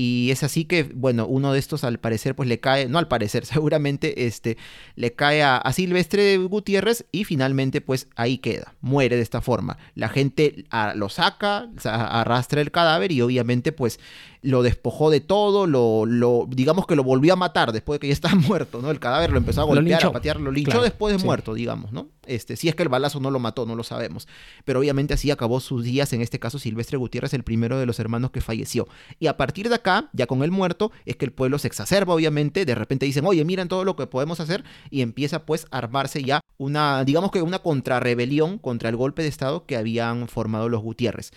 y es así que, bueno, uno de estos al parecer pues le cae, no al parecer, *laughs* seguramente este, le cae a, Silvestre Gutiérrez y finalmente pues ahí queda, muere de esta forma. La gente ah, lo saca, arrastra el cadáver y obviamente pues lo despojó de todo, lo, lo, digamos que lo volvió a matar después de que ya estaba *laughs* muerto, ¿no? El cadáver lo empezó a golpear, a patear, lo linchó después de muerto, digamos, ¿no? Este, si es que el balazo no lo mató, no lo sabemos. Pero obviamente así acabó sus días, en este caso Silvestre Gutiérrez, el primero de los hermanos que falleció. Y a partir de acá, ya con el muerto, es que el pueblo se exacerba, obviamente, de repente dicen, oye, miren todo lo que podemos hacer, y empieza pues a armarse ya una, digamos que una contrarrebelión contra el golpe de Estado que habían formado los Gutiérrez.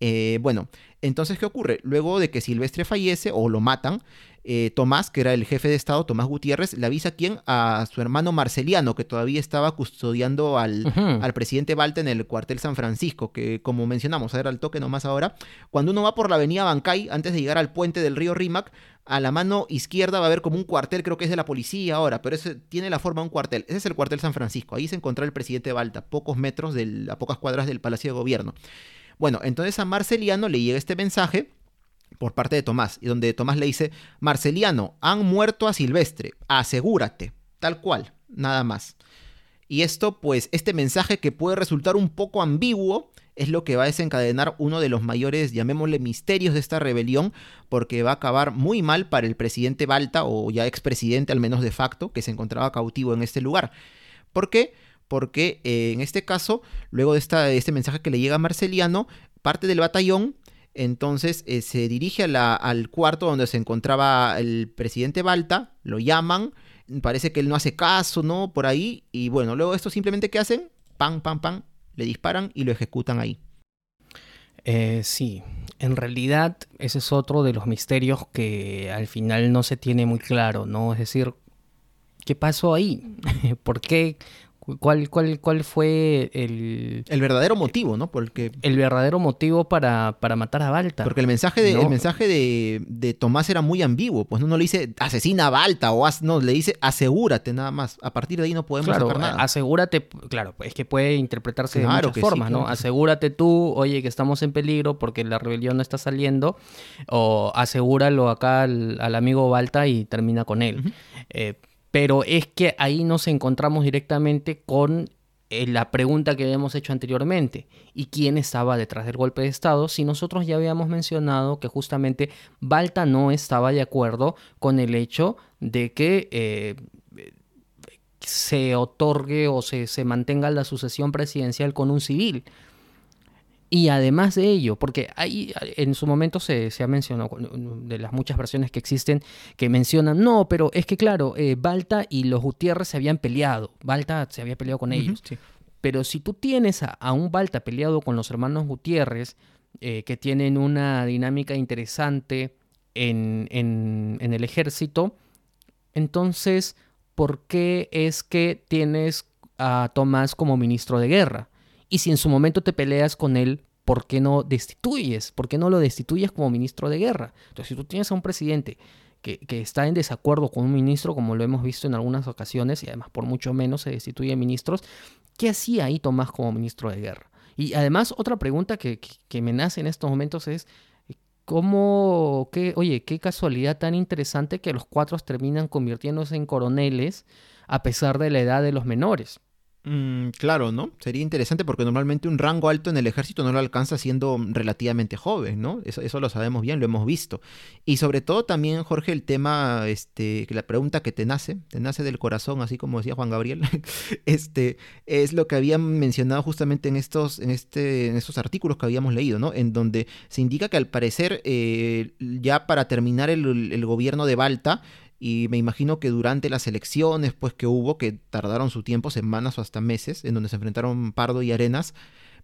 Eh, bueno, entonces, ¿qué ocurre? Luego de que Silvestre fallece o lo matan, eh, Tomás, que era el jefe de Estado, Tomás Gutiérrez, le avisa a quién? A su hermano Marceliano, que todavía estaba custodiando al, presidente Balta en el cuartel San Francisco, que como mencionamos, a ver al toque nomás ahora, cuando uno va por la avenida Bancay, antes de llegar al puente del río Rímac, a la mano izquierda va a haber como un cuartel, creo que es de la policía ahora, pero ese tiene la forma de un cuartel. Ese es el cuartel San Francisco, ahí se encontró el presidente Balta, pocos metros, del, a pocas cuadras del Palacio de Gobierno. Bueno, entonces a Marceliano le llega este mensaje por parte de Tomás, y donde Tomás le dice, Marceliano, han muerto a Silvestre, asegúrate, tal cual, nada más. Y esto, pues, este mensaje que puede resultar un poco ambiguo, es lo que va a desencadenar uno de los mayores, llamémosle, misterios de esta rebelión, porque va a acabar muy mal para el presidente Balta, o ya expresidente al menos de facto, que se encontraba cautivo en este lugar. ¿Por qué? porque eh, en este caso, luego de, esta, este mensaje que le llega a Marceliano, parte del batallón entonces eh, se dirige al cuarto donde se encontraba el presidente Balta, lo llaman, parece que él no hace caso, ¿no? Por ahí, y bueno, luego esto simplemente ¿qué hacen? Pam, pam, pam, le disparan y lo ejecutan ahí. Eh, sí, en realidad ese es otro de los misterios que al final no se tiene muy claro, ¿no? Es decir, ¿qué pasó ahí? *laughs* ¿Por qué ¿Cuál, cuál, cuál fue el... El verdadero motivo, ¿no? Porque... El verdadero motivo para, para matar a Balta. Porque el mensaje, de, el mensaje de, de, Tomás era muy ambiguo. Pues no, le dice asesina a Balta o no, le dice asegúrate nada más. A partir de ahí no podemos claro, sacar nada. Asegúrate, claro, es que puede interpretarse de muchas formas, ¿no? Asegúrate tú, oye, que estamos en peligro porque la rebelión no está saliendo. O asegúralo acá al, amigo Balta y termina con él pero es que ahí nos encontramos directamente con eh, la pregunta que habíamos hecho anteriormente. ¿Y quién estaba detrás del golpe de Estado? Si nosotros ya habíamos mencionado que justamente Balta no estaba de acuerdo con el hecho de que eh, se otorgue o se, se mantenga la sucesión presidencial con un civil. Y además de ello, porque ahí en su momento se, ha mencionado, de las muchas versiones que existen, que mencionan, no, pero es que claro, eh, Balta y los Gutiérrez se habían peleado, Balta se había peleado con ellos. Pero si tú tienes a, un Balta peleado con los hermanos Gutiérrez, eh, que tienen una dinámica interesante en, en el ejército, entonces, ¿por qué es que tienes a Tomás como ministro de guerra? Y si en su momento te peleas con él, ¿por qué no destituyes? ¿Por qué no lo destituyes como ministro de guerra? Entonces, si tú tienes a un presidente que, está en desacuerdo con un ministro, como lo hemos visto en algunas ocasiones, y además por mucho menos se destituye ministros, ¿qué hacía ahí Tomás como ministro de guerra? Y además, otra pregunta que, me nace en estos momentos es, ¿cómo, qué, oye, qué casualidad tan interesante que los cuatro terminan convirtiéndose en coroneles a pesar de la edad de los menores? Mm, claro, ¿no? Sería interesante porque normalmente un rango alto en el ejército no lo alcanza siendo relativamente joven, ¿no? Eso, lo sabemos bien, lo hemos visto. Y sobre todo también, Jorge, el tema, este, la pregunta que te nace, te nace del corazón, así como decía Juan Gabriel, *laughs* este, es lo que habían mencionado justamente en estos, en este, en estos artículos que habíamos leído, ¿no? En donde se indica que al parecer, eh, ya para terminar el, el gobierno de Balta, y me imagino que durante las elecciones pues que hubo, que tardaron su tiempo, semanas o hasta meses, en donde se enfrentaron Pardo y Arenas,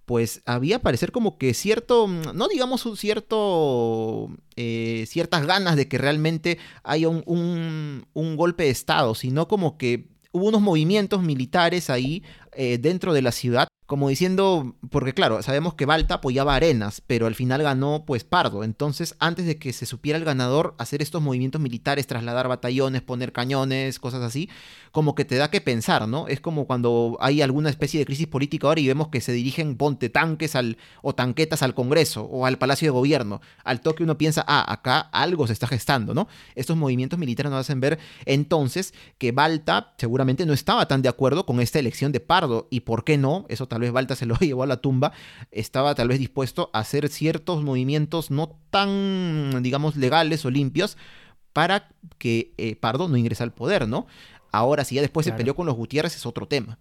pues había parecer como que cierto, no digamos un cierto, eh, ciertas ganas de que realmente haya un, un, golpe de Estado, sino como que hubo unos movimientos militares ahí eh, dentro de la ciudad como diciendo, porque claro, sabemos que Balta apoyaba Arenas, pero al final ganó pues Pardo. Entonces, antes de que se supiera el ganador, hacer estos movimientos militares, trasladar batallones, poner cañones, cosas así, como que te da que pensar, ¿no? Es como cuando hay alguna especie de crisis política ahora y vemos que se dirigen ponte tanques al, o tanquetas al Congreso o al Palacio de Gobierno. Al toque uno piensa, ah, acá algo se está gestando, ¿no? Estos movimientos militares nos hacen ver entonces que Balta seguramente no estaba tan de acuerdo con esta elección de Pardo. ¿Y por qué no? Eso tal vez Balta se lo *laughs* llevó a la tumba, estaba tal vez dispuesto a hacer ciertos movimientos no tan, digamos, legales o limpios para que eh, Pardo no ingrese al poder, ¿no? Ahora, si ya después se peleó con los Gutiérrez, es otro tema.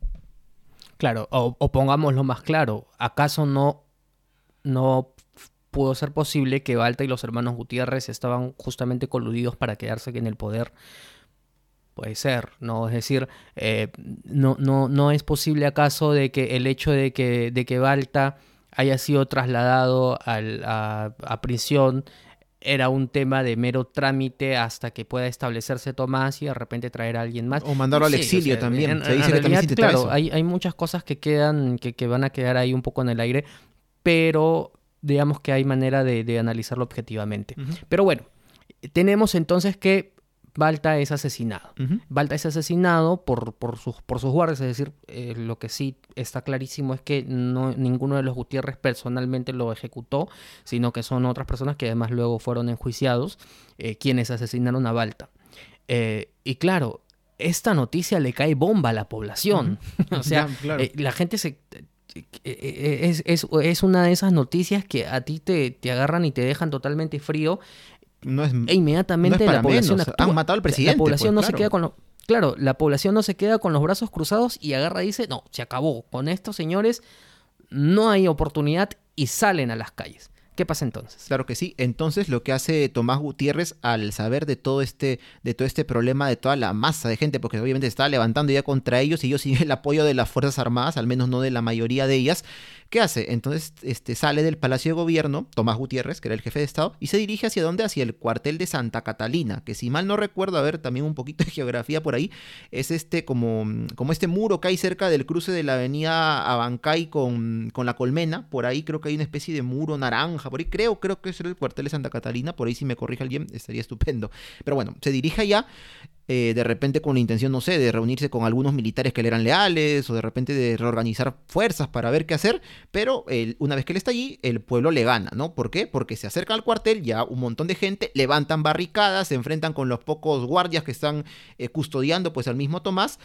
Claro, o, o, pongámoslo más claro, ¿acaso no, no pudo ser posible que Balta y los hermanos Gutiérrez estaban justamente coludidos para quedarse en el poder Puede ser, ¿no? Es decir, eh, no, no, no es posible acaso de que el hecho de que, de que Balta haya sido trasladado a, prisión era un tema de mero trámite hasta que pueda establecerse Tomás y de repente traer a alguien más. O mandarlo al exilio también. Se dice que claro, Hay, hay muchas cosas que quedan, que, que, van a quedar ahí un poco en el aire, pero digamos que hay manera de, analizarlo objetivamente. Pero bueno, tenemos entonces que Balta es asesinado. Balta es asesinado por, por, sus, por sus guardias, es decir, eh, lo que sí está clarísimo es que no, ninguno de los Gutiérrez personalmente lo ejecutó, sino que son otras personas que además luego fueron enjuiciados, eh, quienes asesinaron a Balta. Eh, y claro, esta noticia le cae bomba a la población. *laughs* o sea, la gente se es, es, es, una de esas noticias que a ti te, te, agarran y te dejan totalmente frío no es, e inmediatamente la población Han matado al presidente. La población pues, no se queda con Claro, la población no se queda con los brazos cruzados y agarra y dice, no, se acabó. Con estos señores no hay oportunidad y salen a las calles. ¿Qué pasa entonces? Claro que sí. Entonces lo que hace Tomás Gutiérrez al saber de todo este, de todo este problema, de toda la masa de gente, porque obviamente se estaba levantando ya contra ellos y ellos sin el apoyo de las Fuerzas Armadas, al menos no de la mayoría de ellas, ¿Qué hace? Entonces este, sale del Palacio de Gobierno, Tomás Gutiérrez, que era el jefe de Estado, y se dirige hacia dónde? Hacia el cuartel de Santa Catalina, que si mal no recuerdo, a ver también un poquito de geografía por ahí, es este como, como este muro que hay cerca del cruce de la avenida Abancay con, con la Colmena, por ahí creo que hay una especie de muro naranja, por ahí creo, creo que es el cuartel de Santa Catalina, por ahí si me corrige alguien estaría estupendo. Pero bueno, se dirige allá eh, de repente con la intención, no sé, de reunirse con algunos militares que le eran leales o de repente de reorganizar fuerzas para ver qué hacer, pero una vez que él está allí, el pueblo le gana, ¿no? ¿Por qué? Porque se acerca al cuartel, ya un montón de gente, levantan barricadas, se enfrentan con los pocos guardias que están eh, custodiando pues al mismo Tomás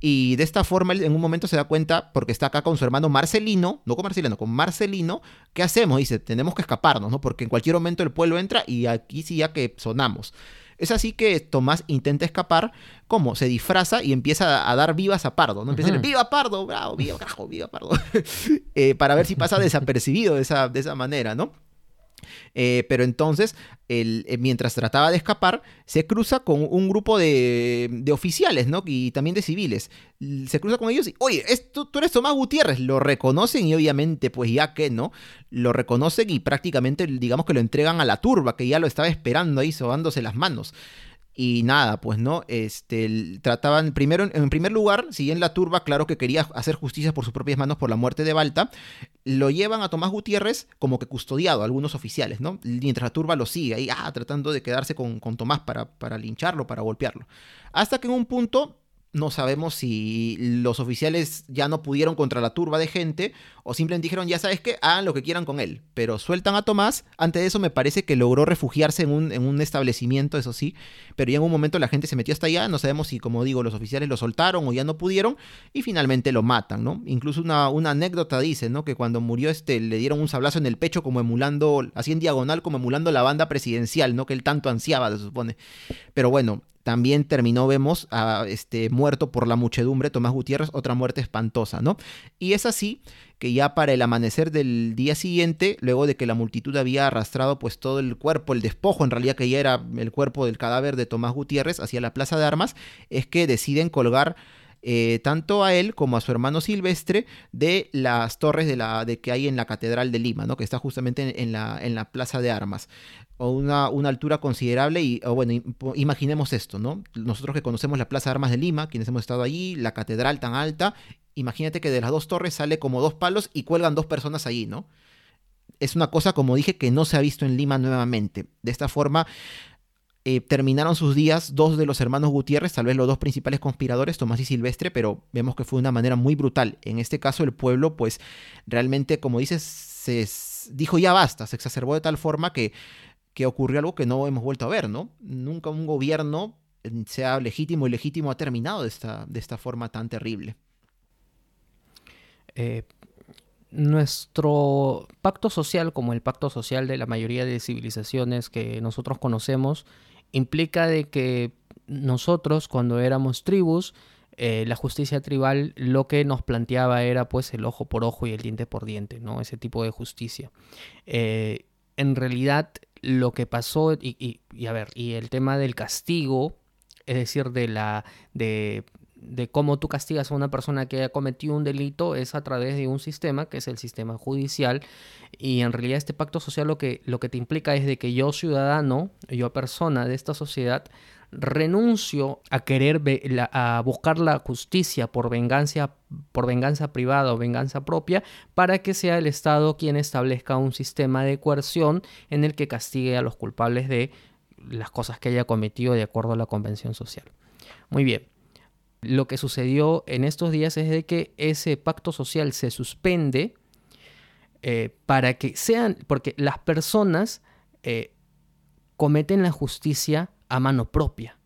y de esta forma él en un momento se da cuenta, porque está acá con su hermano Marcelino, no con Marcelino, con Marcelino, ¿qué hacemos? Dice, tenemos que escaparnos, ¿no? Porque en cualquier momento el pueblo entra y aquí sí ya que sonamos. Es así que Tomás intenta escapar, como se disfraza y empieza a dar vivas a Pardo, ¿no? Empieza a decir, ¡viva Pardo! ¡Bravo! ¡Viva, carajo! ¡Viva Pardo! *laughs* Eh, para ver si pasa desapercibido de esa, de esa manera, ¿no? Eh, pero entonces, eh, mientras trataba de escapar, se cruza con un grupo de, oficiales, ¿no? Y también de civiles. Se cruza con ellos y, oye, tú eres Tomás Gutiérrez. Lo reconocen y obviamente, pues ya que, ¿no? Lo reconocen y prácticamente, digamos que lo entregan a la turba, que ya lo estaba esperando ahí, sobándose las manos. Y nada, pues no, este, trataban primero, en primer lugar, si en la turba, claro que quería hacer justicia por sus propias manos por la muerte de Balta, lo llevan a Tomás Gutiérrez como que custodiado, algunos oficiales, ¿no? Mientras la turba lo sigue ahí, ah, tratando de quedarse con, con Tomás para, para lincharlo, para golpearlo. Hasta que en un punto no sabemos si los oficiales ya no pudieron contra la turba de gente o simplemente dijeron, ya sabes que hagan lo que quieran con él. Pero sueltan a Tomás. Antes de eso me parece que logró refugiarse en un, en un establecimiento, eso sí. Pero ya en un momento la gente se metió hasta allá. No sabemos si, como digo, los oficiales lo soltaron o ya no pudieron. Y finalmente lo matan, ¿no? Incluso una, una anécdota dice, ¿no? Que cuando murió este le dieron un sablazo en el pecho como emulando, así en diagonal, como emulando la banda presidencial, ¿no? Que él tanto ansiaba, se supone. Pero bueno, también terminó, vemos, a, este, muerto por la muchedumbre, Tomás Gutiérrez, otra muerte espantosa, ¿no? Y es así que ya para el amanecer del día siguiente, luego de que la multitud había arrastrado pues todo el cuerpo, el despojo en realidad que ya era el cuerpo del cadáver de Tomás Gutiérrez hacia la plaza de armas, es que deciden colgar eh, tanto a él como a su hermano Silvestre de las torres de, la, de que hay en la Catedral de Lima, ¿no? que está justamente en, la, en la Plaza de Armas. O una, una altura considerable y, bueno, imaginemos esto, ¿no? Nosotros que conocemos la Plaza de Armas de Lima, quienes hemos estado allí, la catedral tan alta, imagínate que de las dos torres sale como dos palos y cuelgan dos personas allí, ¿no? Es una cosa, como dije, que no se ha visto en Lima nuevamente. De esta forma, eh, terminaron sus días dos de los hermanos Gutiérrez, tal vez los dos principales conspiradores, Tomás y Silvestre, pero vemos que fue de una manera muy brutal. En este caso el pueblo, pues realmente, como dices, se dijo ya basta, se exacerbó de tal forma que, que ocurrió algo que no hemos vuelto a ver, ¿no? Nunca un gobierno, sea legítimo y legítimo, ha terminado de esta, de esta forma tan terrible. Eh, nuestro pacto social, como el pacto social de la mayoría de civilizaciones que nosotros conocemos, implica de que nosotros cuando éramos tribus, eh, la justicia tribal lo que nos planteaba era pues el ojo por ojo y el diente por diente, ¿no? Ese tipo de justicia. Eh, en realidad lo que pasó, y, y, a ver, y el tema del castigo, es decir, de la, de de cómo tú castigas a una persona que ha cometido un delito es a través de un sistema que es el sistema judicial y en realidad este pacto social lo que, lo que te implica es de que yo ciudadano, yo persona de esta sociedad renuncio a querer a buscar la justicia por venganza por venganza privada o venganza propia para que sea el Estado quien establezca un sistema de coerción en el que castigue a los culpables de las cosas que haya cometido de acuerdo a la convención social. Muy bien lo que sucedió en estos días es de que ese pacto social se suspende eh, para que sean, porque las personas eh, cometen la justicia a mano propia.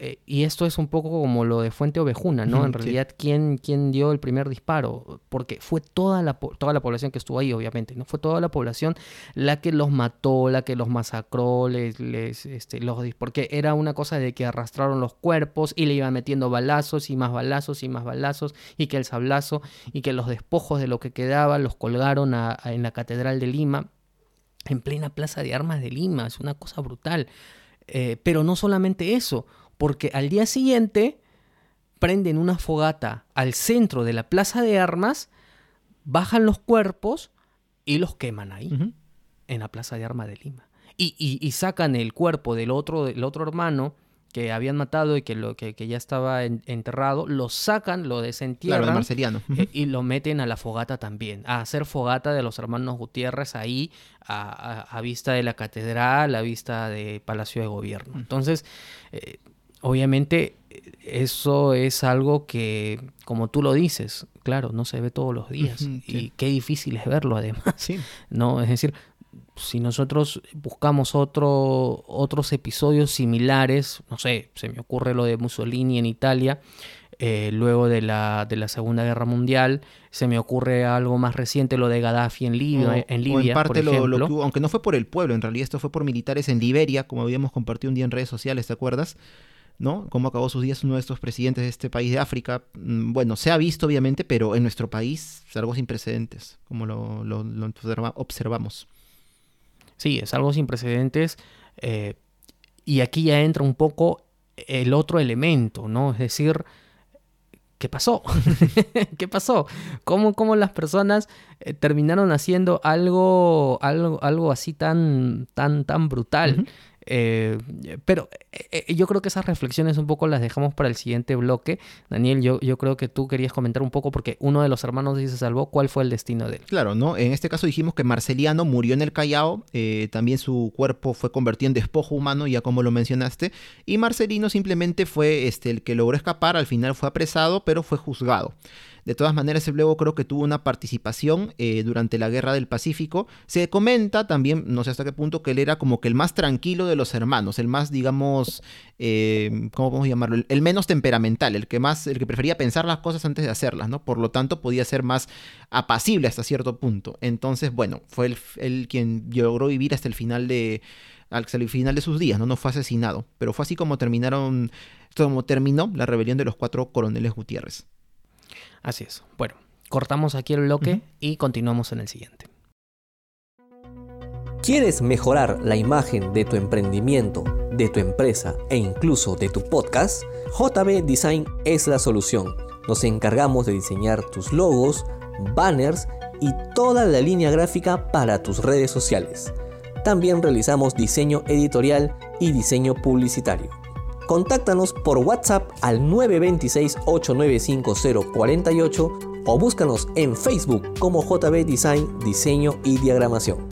Eh, y esto es un poco como lo de Fuente Ovejuna, ¿no? En realidad, ¿quién, ¿quién, dio el primer disparo? Porque fue toda la, toda la población que estuvo ahí, obviamente, ¿no? Fue toda la población la que los mató, la que los masacró, les, les, este, los, porque era una cosa de que arrastraron los cuerpos y le iban metiendo balazos y más balazos y más balazos y que el sablazo y que los despojos de lo que quedaba los colgaron en la Catedral de Lima, en plena Plaza de Armas de Lima. Es una cosa brutal. Eh, pero no solamente eso, porque al día siguiente prenden una fogata al centro de la plaza de armas, bajan los cuerpos y los queman ahí, en la plaza de armas de Lima. Y, sacan el cuerpo del otro, del otro hermano que habían matado y que, lo, que, ya estaba enterrado, lo sacan, lo desentierran eh, y lo meten a la fogata también, a hacer fogata de los hermanos Gutiérrez ahí a, vista de la catedral, a vista de Palacio de Gobierno. Entonces, eh, obviamente eso es algo que, como tú lo dices, claro, no se ve todos los días y qué difícil es verlo además. ¿no? Es decir, si nosotros buscamos otro, otros episodios similares, no sé, se me ocurre lo de Mussolini en Italia, eh, luego de la, de la Segunda Guerra Mundial, se me ocurre algo más reciente, lo de Gaddafi en Libia. en, Libia, en parte lo, aunque no fue por el pueblo, en realidad esto fue por militares en Liberia, como habíamos compartido un día en redes sociales, ¿te acuerdas? ¿No? Cómo acabó sus días uno de estos presidentes de este país de África. Mm, bueno, se ha visto obviamente, pero en nuestro país es algo sin precedentes, como lo, observamos. Sí, es algo sin precedentes. Eh, y aquí ya entra un poco el otro elemento, ¿no? Es decir, ¿qué pasó? *laughs* ¿Qué pasó? ¿Cómo, cómo las personas eh, terminaron haciendo algo, algo, algo así tan, tan, tan brutal? Eh, pero eh, eh, yo creo que esas reflexiones un poco las dejamos para el siguiente bloque. Daniel, yo, yo creo que tú querías comentar un poco porque uno de los hermanos se salvó. ¿Cuál fue el destino de él? Claro, ¿no? En este caso dijimos que Marceliano murió en el Callao. también su cuerpo fue convertido en despojo humano, ya como lo mencionaste. Y Marcelino simplemente fue este, el que logró escapar. Al final fue apresado, pero fue juzgado. De todas maneras, el luego creo que tuvo una participación eh, durante la Guerra del Pacífico. Se comenta también, no sé hasta qué punto, que él era como que el más tranquilo de los hermanos, el más, digamos, eh, ¿cómo podemos llamarlo? El, menos temperamental, el que más, el que prefería pensar las cosas antes de hacerlas, ¿no? Por lo tanto, podía ser más apacible hasta cierto punto. Entonces, bueno, fue el, quien logró vivir hasta el final de el final de sus días, ¿no? No fue asesinado. Pero fue así como terminaron, como terminó la rebelión de los cuatro coroneles Gutiérrez. Así es. Bueno, cortamos aquí el bloque y continuamos en el siguiente. ¿Quieres mejorar la imagen de tu emprendimiento de tu empresa e incluso de tu podcast, JB Design es la solución. Nos encargamos de diseñar tus logos, banners y toda la línea gráfica para tus redes sociales. También realizamos diseño editorial y diseño publicitario. Contáctanos por WhatsApp al 926-895048 o búscanos en Facebook como JB Design Diseño y Diagramación.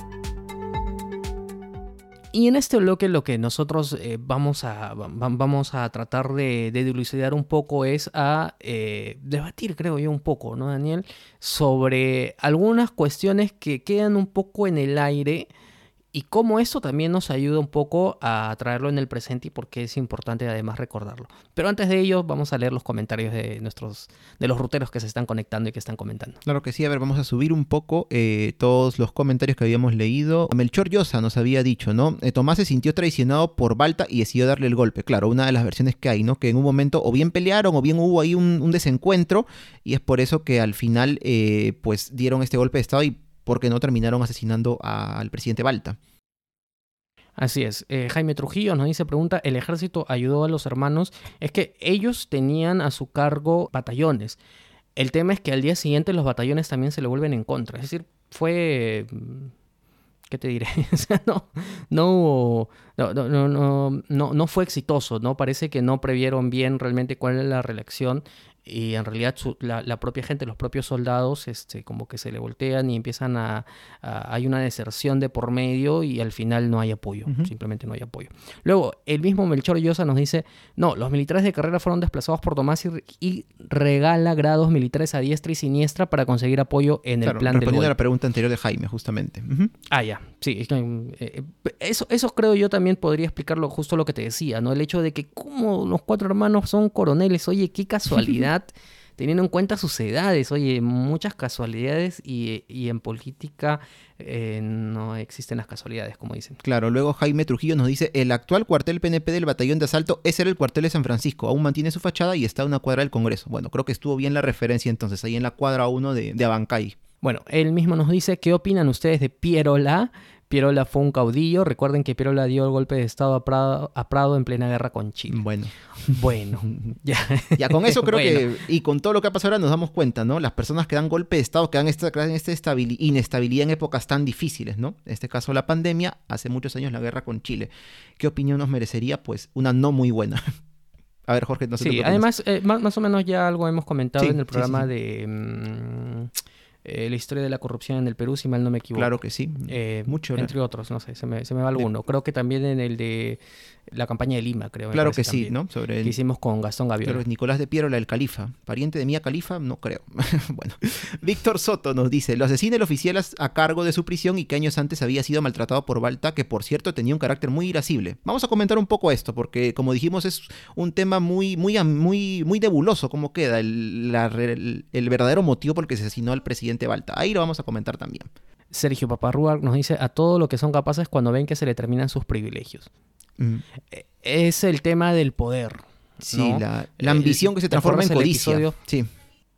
Y en este bloque lo que nosotros eh, vamos, a, vamos a tratar de, dilucidar un poco es a eh, debatir, creo yo, un poco, ¿no, Daniel? Sobre algunas cuestiones que quedan un poco en el aire y cómo eso también nos ayuda un poco a traerlo en el presente y por qué es importante además recordarlo. Pero antes de ello vamos a leer los comentarios de nuestros de los ruteros que se están conectando y que están comentando. Claro que sí, a ver, vamos a subir un poco eh, todos los comentarios que habíamos leído. Melchor Llosa nos había dicho, ¿no? Eh, Tomás se sintió traicionado por Balta y decidió darle el golpe. Claro, una de las versiones que hay, ¿no? Que en un momento o bien pelearon o bien hubo ahí un, desencuentro y es por eso que al final eh, pues dieron este golpe de Estado y porque no terminaron asesinando al presidente Balta. Así es. Eh, Jaime Trujillo nos dice, pregunta, ¿el ejército ayudó a los hermanos? Es que ellos tenían a su cargo batallones. El tema es que al día siguiente los batallones también se le vuelven en contra. Es decir, fue... Mm, ¿Qué te diré? *laughs* no, no, no, no, no, no, fue exitoso, ¿no? Parece que no previeron bien realmente cuál es la reelección y en realidad la, propia gente, los propios soldados, este, como que se le voltean y empiezan a, hay una deserción de por medio y al final no hay apoyo, simplemente no hay apoyo. Luego, el mismo Melchor Llosa nos dice, no, los militares de carrera fueron desplazados por Tomás y, regala grados militares a diestra y siniestra para conseguir apoyo en el plan respondiendo a la pregunta anterior de Jaime, justamente. Ah, ya, sí, eh, eh, eso, eso creo yo también podría explicarlo justo lo que te decía, ¿no? El hecho de que como los cuatro hermanos son coroneles, oye, qué casualidad *laughs* teniendo en cuenta sus edades. Oye, muchas casualidades y, en política eh, no existen las casualidades, como dicen. Claro, luego Jaime Trujillo nos dice, el actual cuartel PNP del batallón de asalto, ese era el cuartel de San Francisco, aún mantiene su fachada y está en una cuadra del Congreso. Bueno, creo que estuvo bien la referencia entonces, ahí en la cuadra 1 de, de Abancay. Bueno, él mismo nos dice, ¿qué opinan ustedes de Pierola? Pierola fue un caudillo. Recuerden que Pierola dio el golpe de Estado a Prado, en plena guerra con Chile. Bueno. Bueno, *laughs* ya. Ya con eso creo que, y con todo lo que ha pasado ahora nos damos cuenta, ¿no? Las personas que dan golpe de Estado, que dan esta, esta inestabilidad en épocas tan difíciles, ¿no? En este caso la pandemia, hace muchos años la guerra con Chile. ¿Qué opinión nos merecería? Pues una no muy buena. *laughs* A ver, Jorge, no sé. Sí, además, eh, más, o menos ya algo hemos comentado en el programa de... Mm, eh, la historia de la corrupción en el Perú, si mal no me equivoco. Claro que sí. Eh, Mucho. Entre otros, no sé, se me, se me va alguno. Creo que también en el de la campaña de Lima, creo. Claro que sí, ¿no? Sobre el... Que hicimos con Gastón Gavión. Pero Nicolás de Piero, la del Califa. ¿Pariente de Mía Califa? No creo. *laughs* bueno. Víctor Soto nos dice, lo asesina el oficial a cargo de su prisión y que años antes había sido maltratado por Balta, que por cierto tenía un carácter muy irascible. Vamos a comentar un poco esto, porque como dijimos es un tema muy, muy, muy, muy nebuloso, cómo queda el, el, verdadero motivo por el que se asesinó al presidente Balta. Ahí lo vamos a comentar también. Sergio Paparrúa nos dice a todo lo que son capaces cuando ven que se le terminan sus privilegios. Eh, es el tema del poder. Sí, la, ambición que se transforma en codicia. sí.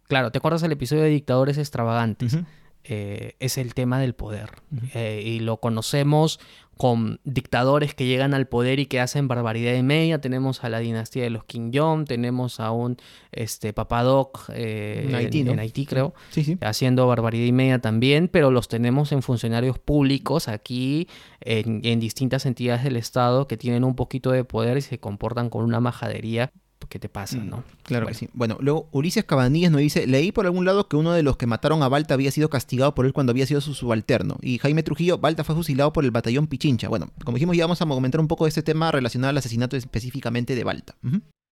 Claro, ¿te acuerdas el episodio de Dictadores Extravagantes? Eh, es el tema del poder. Eh, y lo conocemos con dictadores que llegan al poder y que hacen barbaridad y media. Tenemos a la dinastía de los King Jong, tenemos a un este, Papadoc eh, en, Haití, creo, haciendo barbaridad y media también, pero los tenemos en funcionarios públicos aquí, en, en distintas entidades del Estado que tienen un poquito de poder y se comportan con una majadería ¿qué te pasa, mm, no? Claro que sí. Bueno, luego Ulises Cabanillas nos dice, leí por algún lado que uno de los que mataron a Balta había sido castigado por él cuando había sido su subalterno. Y Jaime Trujillo, Balta fue fusilado por el batallón Pichincha. Bueno, como dijimos, ya vamos a comentar un poco de este tema relacionado al asesinato específicamente de Balta.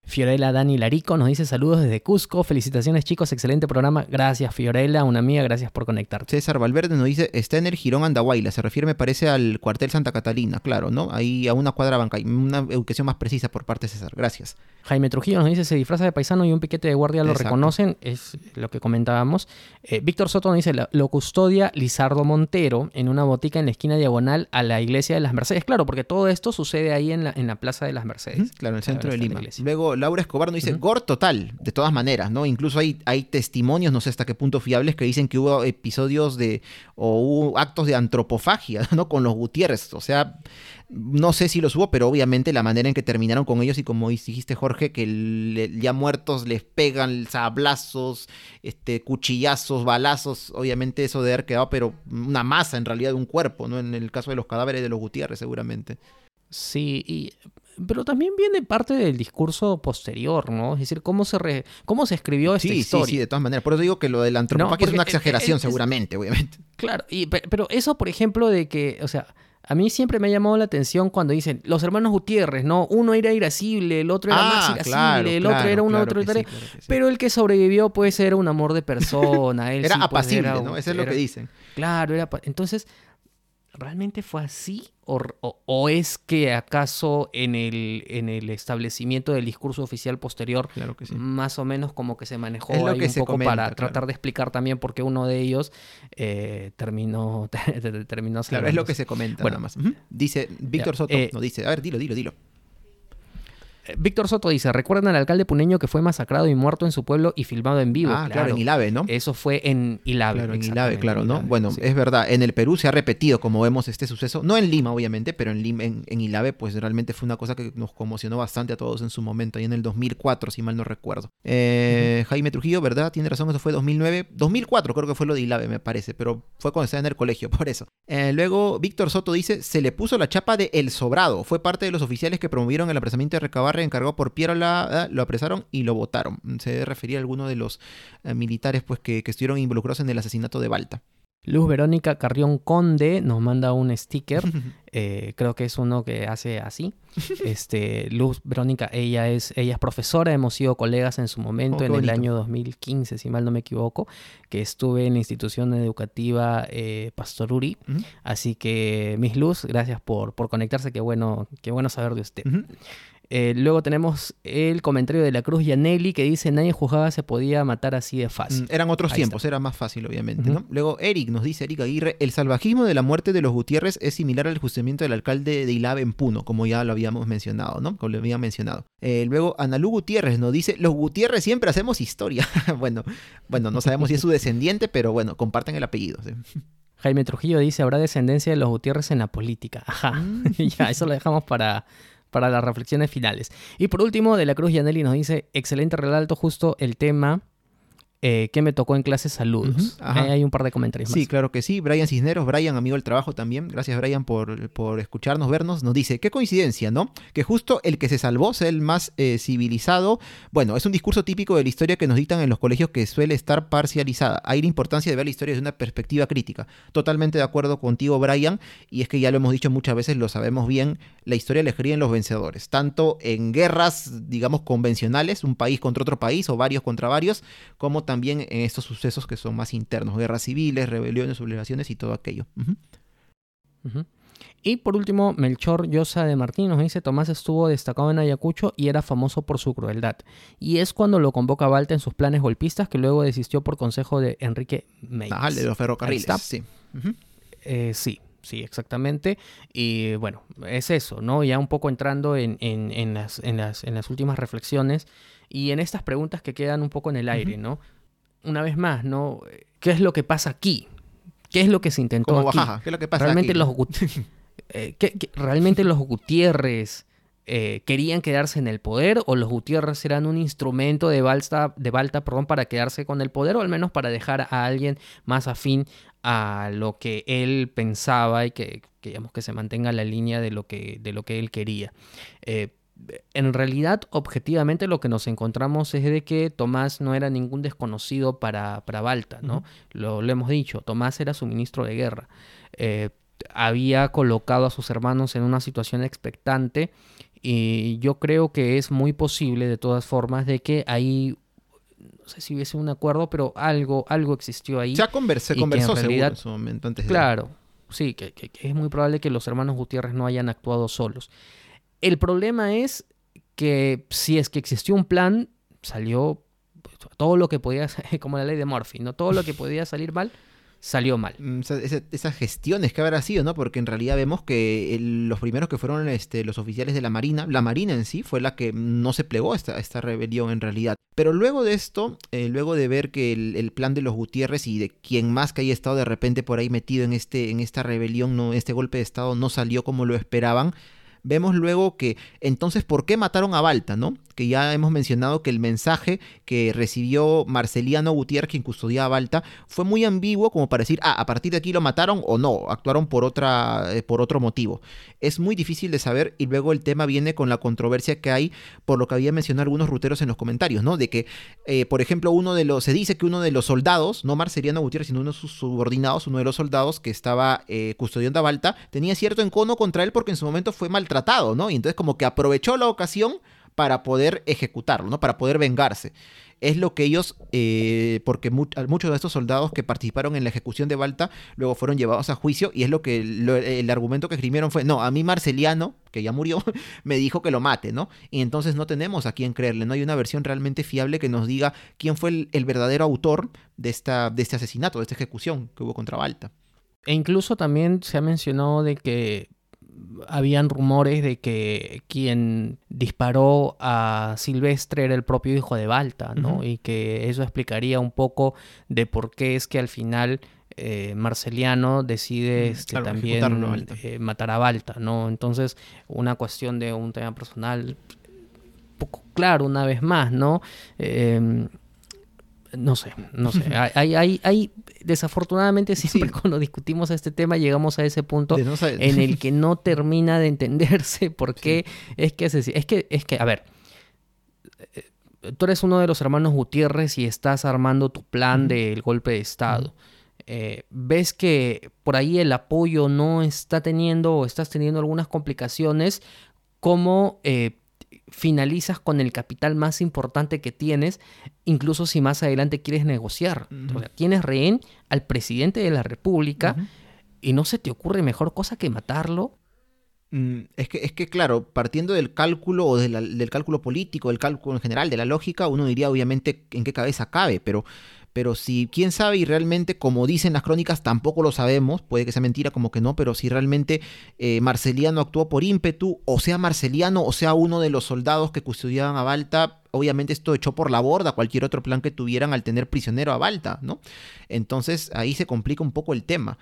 Fiorella Dani Larico nos dice saludos desde Cusco. Felicitaciones chicos, excelente programa. Gracias Fiorella, una amiga, gracias por conectarte. César Valverde nos dice, está en el Girón Andahuayla. Se refiere me parece al cuartel Santa Catalina, claro, ¿no? Ahí a una cuadra banca. Una educación más precisa por parte de César. Gracias. Jaime Trujillo nos dice, se disfraza de paisano y un piquete de guardia lo reconocen. Es lo que comentábamos. Eh, Víctor Soto nos dice, lo custodia Lizardo Montero en una botica en la esquina diagonal a la iglesia de las Mercedes. Claro, porque todo esto sucede ahí en la, en la Plaza de las Mercedes. claro, en el centro de Lima. Luego Laura Escobar nos dice, gore total, de todas maneras, ¿no? Incluso hay, hay testimonios, no sé hasta qué punto fiables, que dicen que hubo episodios de, o hubo actos de antropofagia, *laughs* ¿no? Con los Gutiérrez, o sea, no sé si los hubo, pero obviamente la manera en que terminaron con ellos y como dijiste Jorge, que ya muertos les pegan sablazos, este, cuchillazos, balazos, obviamente eso de haber quedado, pero una masa en realidad de un cuerpo, ¿no? En el caso de los cadáveres de los Gutiérrez seguramente. Sí, y pero también viene parte del discurso posterior, ¿no? Es decir, cómo se, cómo se escribió esta historia. Sí, sí, de todas maneras. Por eso digo que lo del antropofagia es una exageración, seguramente, obviamente. *laughs* Claro, y, pero eso, por ejemplo, de que, o sea, a mí siempre me ha llamado la atención cuando dicen los hermanos Gutiérrez, ¿no? Uno era irascible, el otro era ah, más irascible, el otro era uno otro. Pero el que sobrevivió puede ser un amor de persona. *laughs* era pues, apacible, ¿no? Eso es lo que dicen. Claro, era. Entonces, ¿realmente fue así? ¿O, es que acaso en el, en el establecimiento del discurso oficial posterior, más o menos como que se manejó ahí un poco para tratar de explicar también por qué uno de ellos eh, terminó, *laughs* terminó Claro, es lo que se comenta bueno, nada más. Dice Víctor Soto, eh, no dice, a ver, dilo, dilo, dilo. Víctor Soto dice, ¿recuerdan al alcalde puneño que fue masacrado y muerto en su pueblo y filmado en vivo? Ah, claro, en Ilave, ¿no? Eso fue en Ilave. Claro, en Ilave, claro, ¿no? bueno, es verdad, en el Perú se ha repetido, como vemos, este suceso, no en Lima, obviamente, pero en, Lima, en, Ilave, pues realmente fue una cosa que nos conmocionó bastante a todos en su momento, ahí en el 2004, si mal no recuerdo. Eh, Jaime Trujillo, ¿verdad? Tiene razón, eso fue 2009, 2004 creo que fue lo de Ilave, me parece, pero fue cuando estaba en el colegio, *laughs* por eso. Eh, luego, Víctor Soto dice, se le puso la chapa de El Sobrado, fue parte de los oficiales que promovieron el apresamiento de Recabarre encargado por Piero la, lo apresaron y lo votaron. Se refería a alguno de los eh, militares pues, que, que estuvieron involucrados en el asesinato de Balta. Luz Verónica Carrión Conde nos manda un sticker. *laughs* Eh, creo que es uno que hace así. *laughs* Este, Luz Verónica, ella es, ella es profesora, hemos sido colegas en su momento, oh, en el año 2015, si mal no me equivoco, que estuve en la institución educativa eh, Pastoruri. Así que, Miss Luz, gracias por, por conectarse, qué bueno, qué bueno saber de usted. Eh, luego tenemos el comentario de la Cruz Yanelli que dice nadie juzgaba se podía matar así de fácil. Mm, eran otros tiempos, era más fácil obviamente. ¿no? Luego Eric nos dice, Eric Aguirre, el salvajismo de la muerte de los Gutiérrez es similar al juzgamiento del alcalde de Ilave en Puno, como ya lo habíamos mencionado, ¿no? Como lo había mencionado. Eh, luego Analú Gutiérrez nos dice, los Gutiérrez siempre hacemos historia. *laughs* bueno, bueno, no sabemos si es su descendiente, pero bueno, comparten el apellido. Jaime Trujillo dice, habrá descendencia de los Gutiérrez en la política. Ajá, mm. *laughs* ya, eso lo dejamos para para las reflexiones finales. Y por último, De la Cruz Yanelli nos dice, excelente relato, justo el tema eh, que me tocó en clase saludos. hay un par de comentarios Sí, claro que sí. Brian Cisneros, Brian, amigo del trabajo también. Gracias, Brian, por, por escucharnos, vernos. Nos dice, qué coincidencia, ¿no? Que justo el que se salvó sea el más eh, civilizado. Bueno, es un discurso típico de la historia que nos dictan en los colegios que suele estar parcializada. Hay la importancia de ver la historia desde una perspectiva crítica. Totalmente de acuerdo contigo, Brian. Y es que ya lo hemos dicho muchas veces, lo sabemos bien, la historia le en los vencedores. Tanto en guerras, digamos, convencionales, un país contra otro país o varios contra varios, como también también en estos sucesos que son más internos, guerras civiles, rebeliones, sublevaciones y todo aquello. Y por último, Melchor Llosa de Martín nos dice, Tomás estuvo destacado en Ayacucho y era famoso por su crueldad. Y es cuando lo convoca Balta en sus planes golpistas que luego desistió por consejo de Enrique Meis. Ah, de los ferrocarriles, sí. Eh, sí, sí, exactamente. Y bueno, es eso, ¿no? Ya un poco entrando en, las, en, las, en las últimas reflexiones y en estas preguntas que quedan un poco en el aire, ¿no? una vez más, ¿no? ¿Qué es lo que pasa aquí? ¿Qué es lo que se intentó aquí? ¿Qué es lo que pasa realmente aquí? Los *laughs* eh, ¿Realmente los Gutiérrez eh, querían quedarse en el poder o los Gutiérrez eran un instrumento de Balta, de Balta perdón, para quedarse con el poder o al menos para dejar a alguien más afín a lo que él pensaba y que, digamos, que se mantenga la línea de lo que, de lo que él quería? Eh, en realidad, objetivamente, lo que nos encontramos es de que Tomás no era ningún desconocido para, para Balta, ¿no? lo, hemos dicho, Tomás era su ministro de guerra. Eh, había colocado a sus hermanos en una situación expectante y yo creo que es muy posible, de todas formas, de que ahí sé si hubiese un acuerdo, pero algo, algo existió ahí. Ya conversé, conversó en, realidad, en su momento antes Claro, sí, que, es muy probable que los hermanos Gutiérrez no hayan actuado solos. El problema es que si es que existió un plan, salió todo lo que podía, *laughs* como la ley de Murphy, ¿no? Todo lo que podía salir mal, salió mal. Mm, esas gestiones que habrá sido, ¿no? Porque en realidad vemos que los primeros que fueron este, los oficiales de la Marina, la Marina en sí fue la que no se plegó a esta, esta rebelión en realidad. Pero luego de esto, eh, luego de ver que el, plan de los Gutiérrez y de quien más que haya estado de repente por ahí metido en, este, en esta rebelión, no, este golpe de Estado no salió como lo esperaban, vemos luego que entonces, ¿por qué mataron a Balta, no? Que ya hemos mencionado que el mensaje que recibió Marceliano Gutiérrez, quien custodiaba a Balta, fue muy ambiguo como para decir, ah, a partir de aquí lo mataron o no, actuaron por, otra, eh, por otro motivo. Es muy difícil de saber y luego el tema viene con la controversia que hay por lo que había mencionado algunos ruteros en los comentarios, ¿no? De que, eh, por ejemplo, uno de los, se dice que uno de los soldados, no Marceliano Gutiérrez, sino uno de sus subordinados, uno de los soldados que estaba eh, custodiando a Balta, tenía cierto encono contra él porque en su momento fue maltratado tratado, ¿no? Y entonces como que aprovechó la ocasión para poder ejecutarlo, ¿no? Para poder vengarse. Es lo que ellos, eh, porque muchos de estos soldados que participaron en la ejecución de Balta luego fueron llevados a juicio y es lo que el argumento que escribieron fue, no, a mí Marceliano, que ya murió, *laughs* me dijo que lo mate, ¿no? Y entonces no tenemos a quién creerle, no hay una versión realmente fiable que nos diga quién fue el, el verdadero autor de, esta, de este asesinato, de esta ejecución que hubo contra Balta. E incluso también se ha mencionado de que habían rumores de que quien disparó a Silvestre era el propio hijo de Balta, ¿no? Y que eso explicaría un poco de por qué es que al final eh, Marceliano decide este, también eh, matar a Balta, ¿no? Entonces, una cuestión de un tema personal, poco claro una vez más, ¿no? Em, no sé, no sé. Hay, hay, hay, desafortunadamente siempre *laughs* cuando discutimos este tema llegamos a ese punto en el que no termina de entenderse *laughs* por qué es que es, es que es que a ver eh, tú eres uno de los hermanos Gutiérrez y estás armando tu plan del golpe de estado. Eh, ves que por ahí el apoyo no está teniendo o estás teniendo algunas complicaciones como eh, finalizas con el capital más importante que tienes, incluso si más adelante quieres negociar. tienes rehén al presidente de la República y no se te ocurre mejor cosa que matarlo. Mm, es que, es que, claro, partiendo del cálculo o del cálculo político, del cálculo en general, de la lógica, uno diría obviamente en qué cabeza cabe, pero pero si, quién sabe, y realmente, como dicen las crónicas, tampoco lo sabemos, puede que sea mentira, como que no, pero si realmente eh, Marceliano actuó por ímpetu, o sea Marceliano, o sea uno de los soldados que custodiaban a Balta, obviamente esto echó por la borda cualquier otro plan que tuvieran al tener prisionero a Balta, ¿no? Entonces ahí se complica un poco el tema.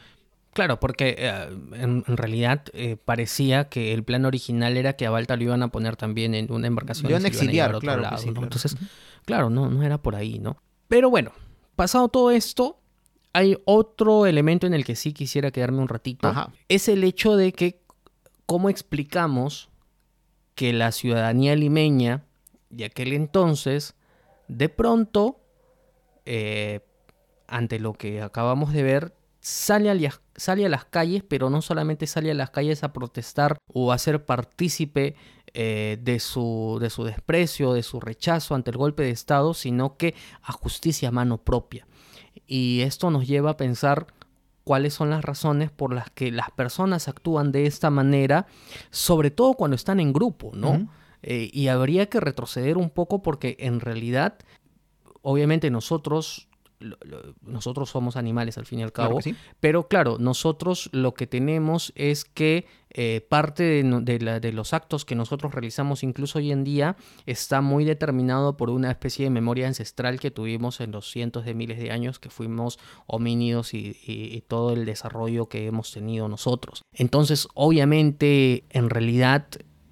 Claro, porque eh, en, realidad eh, parecía que el plan original era que a Balta lo iban a poner también en una embarcación. Lo iban a exiliar, claro. Entonces, claro, no, no era por ahí, ¿no? Pero bueno, pasado todo esto, hay otro elemento en el que sí quisiera quedarme un ratito. Es el hecho de que, ¿cómo explicamos que la ciudadanía limeña de aquel entonces, de pronto, eh, ante lo que acabamos de ver, sale a, sale a las calles, pero no solamente sale a las calles a protestar o a ser partícipe eh, de, su, de su desprecio, de su rechazo ante el golpe de Estado, sino que a justicia a mano propia. Y esto nos lleva a pensar cuáles son las razones por las que las personas actúan de esta manera, sobre todo cuando están en grupo, ¿no? Eh, y habría que retroceder un poco porque en realidad, obviamente nosotros nosotros somos animales al fin y al cabo, pero claro, nosotros lo que tenemos es que eh, parte de, los actos que nosotros realizamos incluso hoy en día está muy determinado por una especie de memoria ancestral que tuvimos en los cientos de miles de años que fuimos homínidos y, todo el desarrollo que hemos tenido nosotros. Entonces, obviamente, en realidad,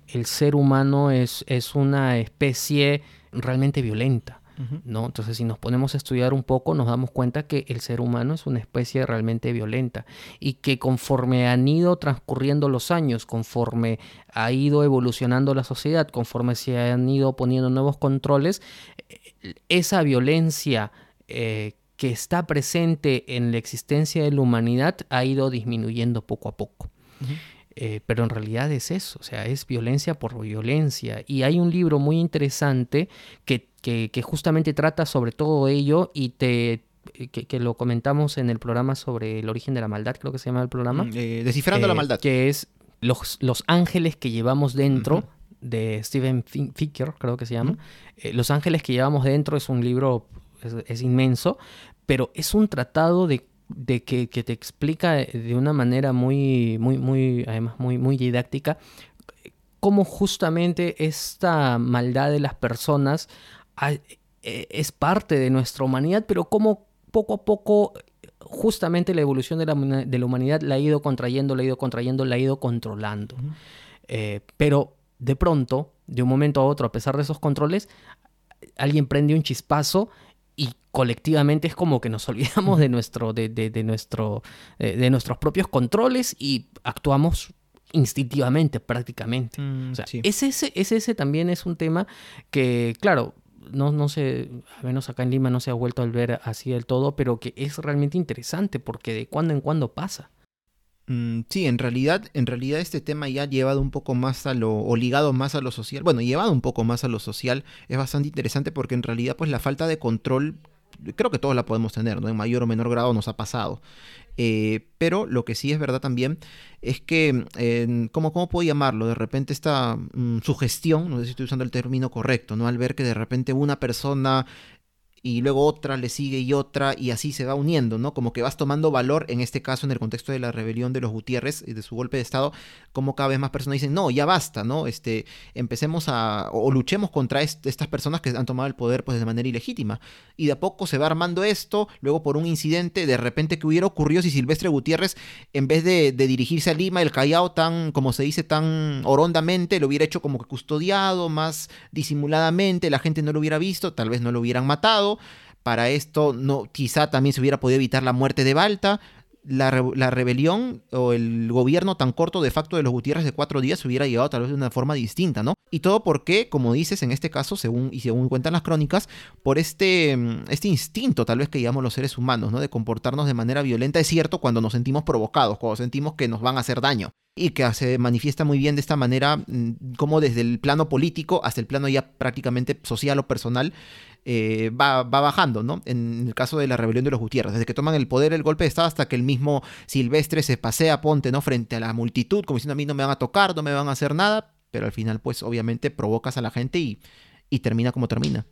el ser humano es, es una especie realmente violenta. ¿No? Entonces, si nos ponemos a estudiar un poco, nos damos cuenta que el ser humano es una especie realmente violenta y que conforme han ido transcurriendo los años, conforme ha ido evolucionando la sociedad, conforme se han ido poniendo nuevos controles, esa violencia eh, que está presente en la existencia de la humanidad ha ido disminuyendo poco a poco. Eh, pero en realidad es eso, o sea, es violencia por violencia. Y hay un libro muy interesante que, que, justamente trata sobre todo ello y te, que, lo comentamos en el programa sobre el origen de la maldad, creo que se llama el programa. Mm, eh, descifrando la eh, maldad. Que es los, los ángeles que llevamos dentro. de Steven Ficker, creo que se llama. los ángeles que llevamos dentro es un libro, es, inmenso, pero es un tratado de de que, te explica de una manera muy, muy, muy, además muy, muy didáctica, cómo justamente esta maldad de las personas es parte de nuestra humanidad, pero cómo poco a poco justamente la evolución de la, de la, humanidad la ha ido contrayendo, la ha ido contrayendo, la ha ido controlando. Eh, pero de pronto, de un momento a otro, a pesar de esos controles, alguien prende un chispazo y colectivamente es como que nos olvidamos de, nuestro, de, de, nuestro, de nuestros propios controles y actuamos instintivamente prácticamente. Mm, ese, ese también es un tema que, claro, no, no sé, al menos acá en Lima no se ha vuelto a ver así del todo, pero que es realmente interesante porque de cuando en cuando pasa. Mm, sí, en realidad, en realidad este tema ya llevado un poco más a lo, o ligado más a lo social, bueno, llevado un poco más a lo social, es bastante interesante porque en realidad pues la falta de control, creo que todos la podemos tener, ¿no? En mayor o menor grado nos ha pasado. Eh, pero lo que sí es verdad también es que, ¿cómo, ¿cómo, puedo llamarlo? De repente esta mm, sugestión, no sé si estoy usando el término correcto, ¿no? Al ver que de repente una persona y luego otra le sigue y otra y así se va uniendo, ¿no? Como que vas tomando valor, en este caso en el contexto de la rebelión de los Gutiérrez y de su golpe de Estado, como cada vez más personas dicen, no, ya basta, ¿no? Este, empecemos a, o luchemos contra estas personas que han tomado el poder pues de manera ilegítima. Y de a poco se va armando esto, luego por un incidente, de repente que hubiera ocurrido si Silvestre Gutiérrez, en vez de, de dirigirse a Lima, el Callao tan, como se dice, tan orondamente, lo hubiera hecho como que custodiado, más disimuladamente, la gente no lo hubiera visto, tal vez no lo hubieran matado, para esto no, quizá también se hubiera podido evitar la muerte de Balta. La, rebelión o el gobierno tan corto de facto de los Gutiérrez de cuatro días se hubiera llevado tal vez de una forma distinta, ¿no? Y todo porque, como dices, en este caso, según, y según cuentan las crónicas, por este, mm, este instinto tal vez que llevamos los seres humanos, ¿no? De comportarnos de manera violenta, es cierto, cuando nos sentimos provocados, cuando sentimos que nos van a hacer daño y que se manifiesta muy bien de esta manera, mm, como desde el plano político hasta el plano ya prácticamente social o personal, eh, va, bajando, ¿no? En el caso de la rebelión de los Gutiérrez, desde que toman el poder el golpe de Estado hasta que el mismo Silvestre se pasea, ponte, ¿no? Frente a la multitud, como diciendo a mí no me van a tocar, no me van a hacer nada, pero al final, pues obviamente provocas a la gente y, y termina como termina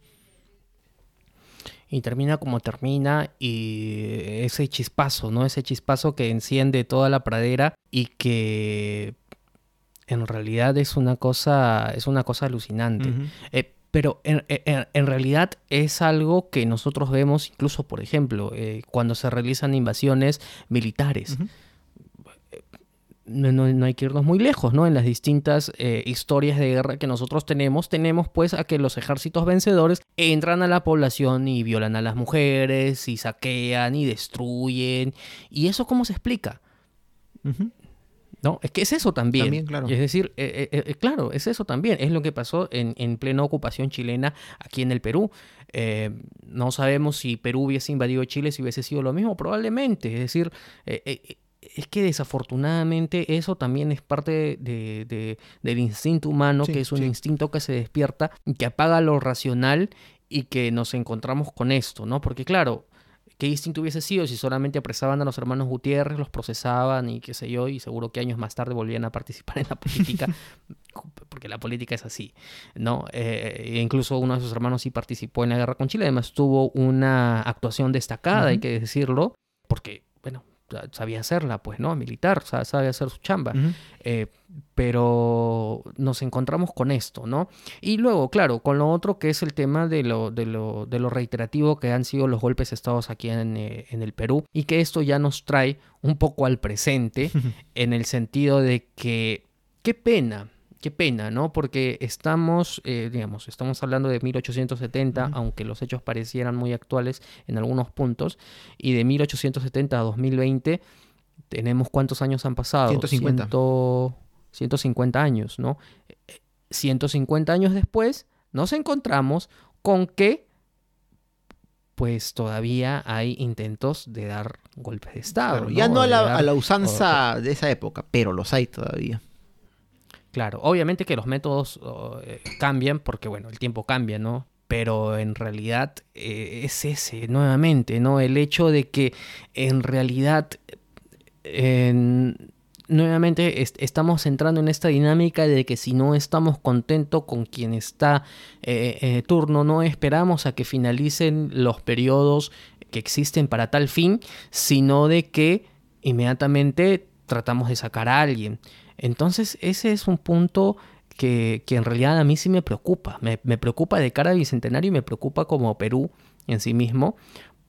y termina como termina y ese chispazo, ¿no? Ese chispazo que enciende toda la pradera y que en realidad es una cosa, es una cosa alucinante. Eh, pero en, realidad es algo que nosotros vemos incluso, por ejemplo, eh, cuando se realizan invasiones militares no, hay que irnos muy lejos, ¿no? En las distintas eh, historias de guerra que nosotros tenemos, tenemos pues a que los ejércitos vencedores entran a la población y violan a las mujeres, y saquean y destruyen. ¿Y eso cómo se explica? No, es que es eso también. claro. Es decir, eh, eh, claro, es eso también. Es lo que pasó en, en plena ocupación chilena aquí en el Perú. no sabemos si Perú hubiese invadido Chile si hubiese sido lo mismo, probablemente. Es decir, es que desafortunadamente eso también es parte de, del instinto humano, que es un instinto que se despierta, que apaga lo racional y que nos encontramos con esto, ¿no? Porque claro, ¿qué instinto hubiese sido si solamente apresaban a los hermanos Gutiérrez, los procesaban y qué sé yo, y seguro que años más tarde volvían a participar en la política? *laughs* porque la política es así, ¿no? Eh, e incluso uno de sus hermanos sí participó en la guerra con Chile, además tuvo una actuación destacada, hay que decirlo, porque, sabía hacerla, pues, ¿no? Militar, sabe hacer su chamba. Eh, pero nos encontramos con esto, ¿no? Y luego, claro, con lo otro que es el tema de lo, de lo, de lo reiterativo que han sido los golpes estados aquí en, eh, en el Perú y que esto ya nos trae un poco al presente *laughs* en el sentido de que, qué pena, qué pena, ¿no? Porque estamos, eh, digamos, estamos hablando de 1870, aunque los hechos parecieran muy actuales en algunos puntos, y de 1870 a 2020 tenemos cuántos años han pasado? 150. 150 años, ¿no? 150 años después nos encontramos con que pues todavía hay intentos de dar golpes de Estado. Ya no a la, usanza de esa época, pero los hay todavía. Claro, obviamente que los métodos eh, cambian porque, bueno, el tiempo cambia, ¿no? Pero en realidad eh, es ese, nuevamente, ¿no? El hecho de que en realidad, nuevamente estamos entrando en esta dinámica de que si no estamos contentos con quien está eh, turno, no esperamos a que finalicen los periodos que existen para tal fin, sino de que inmediatamente tratamos de sacar a alguien. Entonces ese es un punto que, en realidad a mí sí me preocupa. Me, preocupa de cara al Bicentenario y me preocupa como Perú en sí mismo,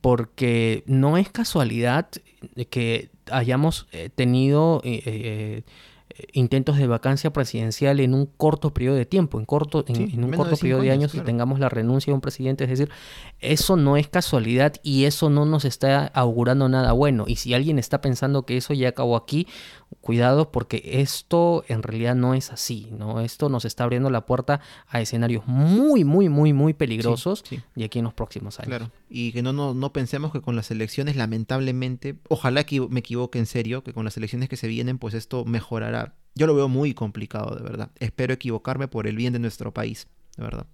porque no es casualidad que hayamos eh, tenido eh, eh, intentos de vacancia presidencial en un corto periodo de tiempo, en, corto, en, un corto periodo de años, y tengamos la renuncia de un presidente. Es decir, eso no es casualidad y eso no nos está augurando nada bueno. Y si alguien está pensando que eso ya acabó aquí, cuidado porque esto en realidad no es así, ¿no? Esto nos está abriendo la puerta a escenarios muy, muy, muy, muy peligrosos y aquí en los próximos años. Claro, y que no, no, no pensemos que con las elecciones, lamentablemente, ojalá que me equivoque en serio, que con las elecciones que se vienen, pues esto mejorará. Yo lo veo muy complicado, de verdad. Espero equivocarme por el bien de nuestro país, de verdad.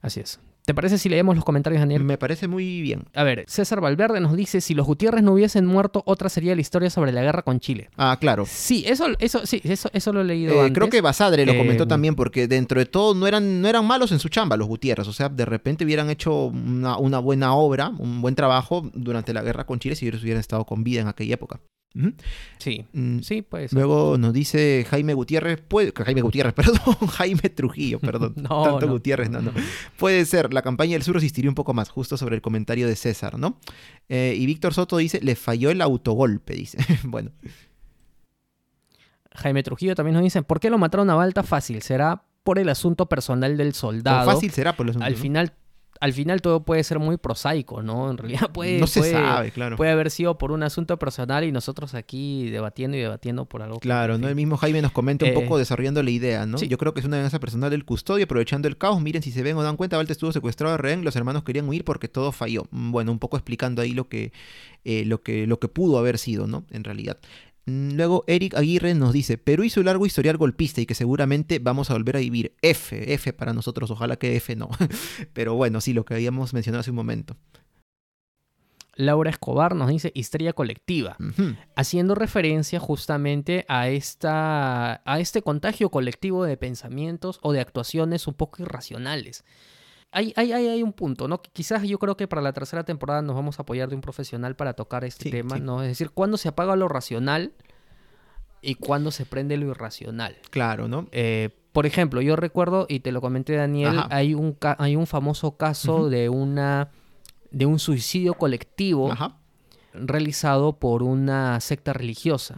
Así es. ¿Te parece si leemos los comentarios, Daniel? Me parece muy bien. A ver, César Valverde nos dice, si los Gutiérrez no hubiesen muerto, otra sería la historia sobre la guerra con Chile. Ah, claro. Sí, eso, eso, sí, eso, eso lo he leído eh, Creo que Basadre lo comentó eh, también, porque dentro de todo no eran, no eran malos en su chamba los Gutiérrez. O sea, de repente hubieran hecho una, una buena obra, un buen trabajo durante la guerra con Chile si ellos hubieran estado con vida en aquella época. Sí, mm, sí, pues. Luego nos dice Jaime Gutiérrez, puede, Jaime Gutiérrez, *laughs* perdón, Jaime Trujillo, *laughs* perdón. no, tanto Gutiérrez, no, no. Puede ser, la campaña del sur resistiría un poco más, justo sobre el comentario de César, ¿no? Eh, y Víctor Soto dice, le falló el autogolpe, dice. *laughs* bueno. Jaime Trujillo también nos dice, ¿por qué lo mataron a Balta? Fácil, será por el asunto personal del soldado. fácil será por el asunto. Al final al final todo puede ser muy prosaico, ¿no? En realidad *laughs* puede, no se sabe, claro. puede haber sido por un asunto personal y nosotros aquí debatiendo y debatiendo por algo. Claro, ¿no? El mismo Jaime nos comenta un poco eh, desarrollando la idea, ¿no? Yo creo que es una defensa personal del custodio, aprovechando el caos. Miren, si se ven o dan cuenta, Valte estuvo secuestrado de rehén, los hermanos querían huir porque todo falló. Bueno, un poco explicando ahí lo que, eh, lo que, lo que pudo haber sido, ¿no? En realidad. Mm, luego Eric Aguirre nos dice, Perú hizo un largo historial golpista y que seguramente vamos a volver a vivir. F, F para nosotros, ojalá que F no. *laughs* Pero bueno, sí, lo que habíamos mencionado hace un momento. Laura Escobar nos dice histeria colectiva, haciendo referencia justamente a, esta, a este contagio colectivo de pensamientos o de actuaciones un poco irracionales. Hay, hay, hay, un punto, ¿no? Quizás yo creo que para la tercera temporada nos vamos a apoyar de un profesional para tocar este tema, ¿no? Es decir, cuándo se apaga lo racional y cuándo se prende lo irracional. Claro, ¿no? Eh, por ejemplo, yo recuerdo, y te lo comenté Daniel, hay un, hay un famoso caso de una de un suicidio colectivo realizado por una secta religiosa.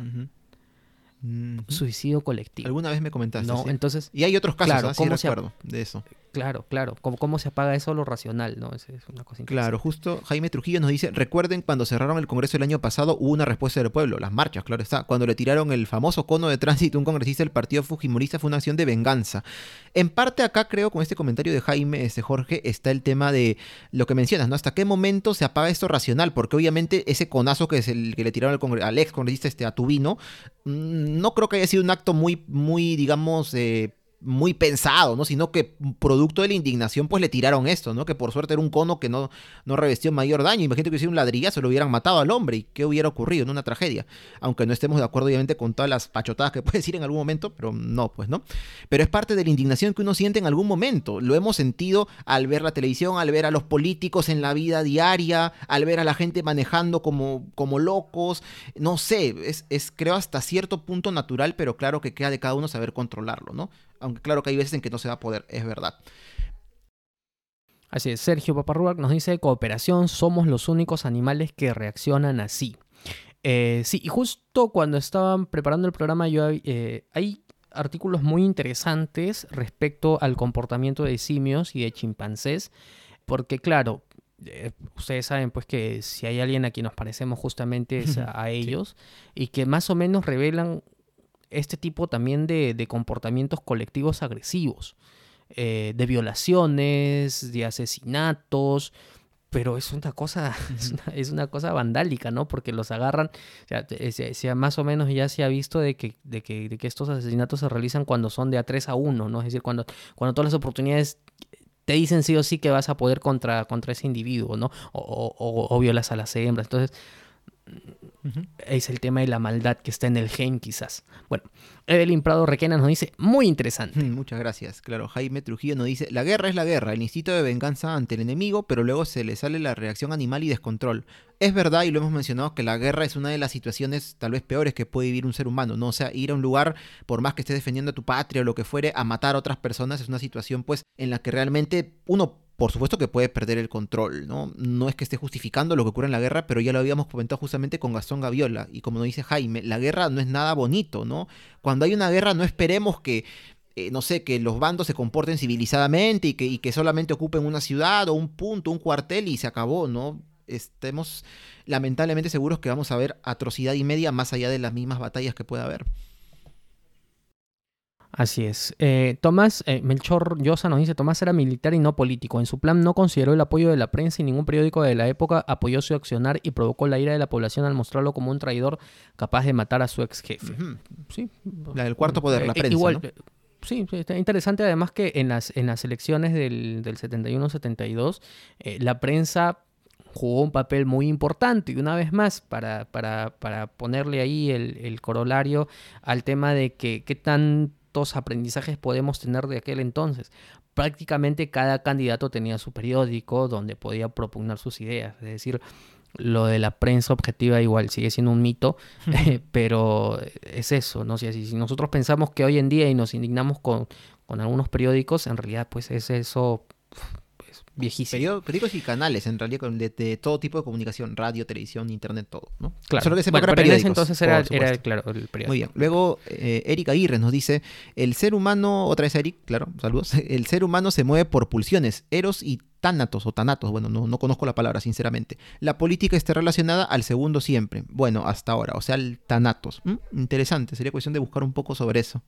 Suicidio colectivo. Alguna vez me comentaste. No, entonces. Y hay otros casos, claro, ¿cómo recuerdo de eso. Claro, claro. ¿Cómo, ¿Cómo, se apaga eso lo racional? ¿no? Es, una cosa claro, justo Jaime Trujillo nos dice, recuerden cuando cerraron el Congreso el año pasado hubo una respuesta del pueblo, las marchas, claro está. Cuando le tiraron el famoso cono de tránsito a un congresista del Partido Fujimorista fue una acción de venganza. En parte acá creo con este comentario de Jaime, este Jorge, está el tema de lo que mencionas, ¿no? ¿Hasta qué momento se apaga esto racional? Porque obviamente ese conazo que es el que le tiraron al, al ex congresista este, a Tubino, mm, no creo que haya sido un acto muy, muy digamos... Eh, muy pensado, ¿no? Sino que producto de la indignación, pues le tiraron esto, ¿no? Que por suerte era un cono que no, no revestió mayor daño. Imagínate que hubiera un ladrillazo, lo hubieran matado al hombre. ¿Y qué hubiera ocurrido? En una tragedia. Aunque no estemos de acuerdo, obviamente, con todas las pachotadas que *laughs* puede decir en algún momento, pero no, pues, ¿no? Pero es parte de la indignación que uno siente en algún momento. Lo hemos sentido al ver la televisión, al ver a los políticos en la vida diaria, al ver a la gente manejando como, como locos. No sé, es, es creo hasta cierto punto natural, pero claro que queda de cada uno saber controlarlo, ¿no? Aunque claro que hay veces en que no se va a poder, es verdad. Así es, Sergio Paparruac nos dice, cooperación, somos los únicos animales que reaccionan así. Eh, sí, y justo cuando estaban preparando el programa, yo eh, hay artículos muy interesantes respecto al comportamiento de simios y de chimpancés, porque claro, eh, ustedes saben pues que si hay alguien a quien nos parecemos justamente es *laughs* a, ellos y que más o menos revelan este tipo también de, comportamientos colectivos agresivos, eh, de violaciones, de asesinatos, pero es una cosa, *laughs* es una, cosa vandálica, ¿no? Porque los agarran, o sea, más o menos ya se ha visto de que, de que, de que estos asesinatos se realizan cuando son de a 3 a 1, ¿no? Es decir, cuando, cuando todas las oportunidades te dicen sí o sí que vas a poder contra, contra ese individuo, ¿no? O, o, o violas a las hembras. Entonces, es el tema de la maldad que está en el gen quizás. Bueno, Evelyn Prado Requena nos dice, muy interesante. Muchas gracias. Claro, Jaime Trujillo nos dice, la guerra es la guerra, el instinto de venganza ante el enemigo, pero luego se le sale la reacción animal y descontrol. Es verdad, y lo hemos mencionado, que la guerra es una de las situaciones tal vez peores que puede vivir un ser humano, ¿no? O sea, ir a un lugar, por más que estés defendiendo a tu patria o lo que fuere, a matar a otras personas es una situación pues en la que realmente uno por supuesto que puede perder el control, ¿no? No es que esté justificando lo que ocurre en la guerra, pero ya lo habíamos comentado justamente con Gastón Gaviola. Y como nos dice Jaime, la guerra no es nada bonito, ¿no? Cuando hay una guerra no esperemos que, eh, no sé, que los bandos se comporten civilizadamente y que, y que solamente ocupen una ciudad o un punto, un cuartel y se acabó, ¿no? Estemos lamentablemente seguros que vamos a ver atrocidad y media más allá de las mismas batallas que pueda haber. Así es. Eh, Tomás eh, Melchor Llosa nos dice, Tomás era militar y no político. En su plan no consideró el apoyo de la prensa y ningún periódico de la época apoyó su accionar y provocó la ira de la población al mostrarlo como un traidor capaz de matar a su ex jefe. Sí. La del cuarto poder, la eh, prensa. Igual, Sí, está interesante además que en las, en las elecciones del, del 71-72 la prensa jugó un papel muy importante y una vez más para, para, para ponerle ahí el, el corolario al tema de que qué tan aprendizajes podemos tener de aquel entonces. Prácticamente cada candidato tenía su periódico donde podía propugnar sus ideas. Es decir, lo de la prensa objetiva igual sigue siendo un mito, *laughs* pero es eso, ¿no? Si, si nosotros pensamos que hoy en día y nos indignamos con, con algunos periódicos, en realidad pues es eso viejísimo. periódicos y canales, en realidad, de, todo tipo de comunicación, radio, televisión, internet, todo, ¿no? Claro. Solo que se bueno, pero entonces era, claro, el periódico. Muy bien. Luego, eh, Eric Aguirre nos dice, el ser humano, otra vez Eric, claro, saludos, *laughs* el ser humano se mueve por pulsiones, eros y tánatos o tanatos, bueno, no, no conozco la palabra, sinceramente. La política está relacionada al segundo siempre, bueno, hasta ahora, o sea, el tanatos. ¿Mm? Interesante, sería cuestión de buscar un poco sobre eso.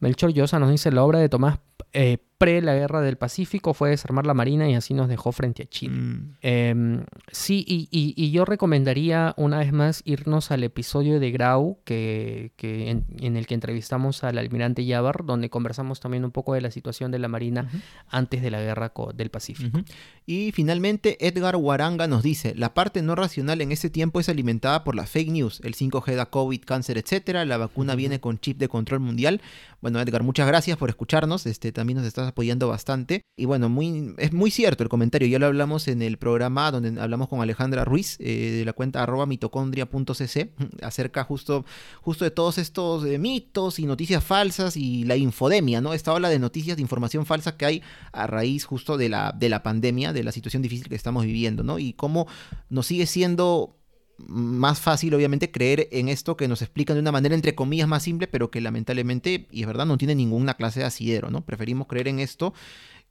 Melchor Llosa nos dice la obra de Tomás eh, pre la guerra del Pacífico fue desarmar la Marina y así nos dejó frente a Chile. Mm. Em, sí, y, yo recomendaría una vez más irnos al episodio de Grau que, en, el que entrevistamos al almirante Yavar, donde conversamos también un poco de la situación de la Marina antes de la guerra del Pacífico. Y finalmente Edgar Waranga nos dice, la parte no racional en ese tiempo es alimentada por la fake news, el 5G da COVID, cáncer, etcétera, la vacuna viene con chip de control mundial. Bueno, Edgar, muchas gracias por escucharnos, este, también nos estás apoyando bastante. Y bueno, muy, es muy cierto el comentario. Ya lo hablamos en el programa donde hablamos con Alejandra Ruiz eh, de la cuenta arroba mitocondria.cc *laughs* acerca justo, justo de todos estos eh, mitos y noticias falsas y la infodemia, ¿no? Esta ola de noticias de información falsa que hay a raíz justo de la, de la pandemia, de la situación difícil que estamos viviendo, ¿no? Y cómo nos sigue siendo más fácil, obviamente, creer en esto que nos explican de una manera, entre comillas, más simple, pero que lamentablemente, y es verdad, no tiene ninguna clase de asidero, ¿no? Preferimos creer en esto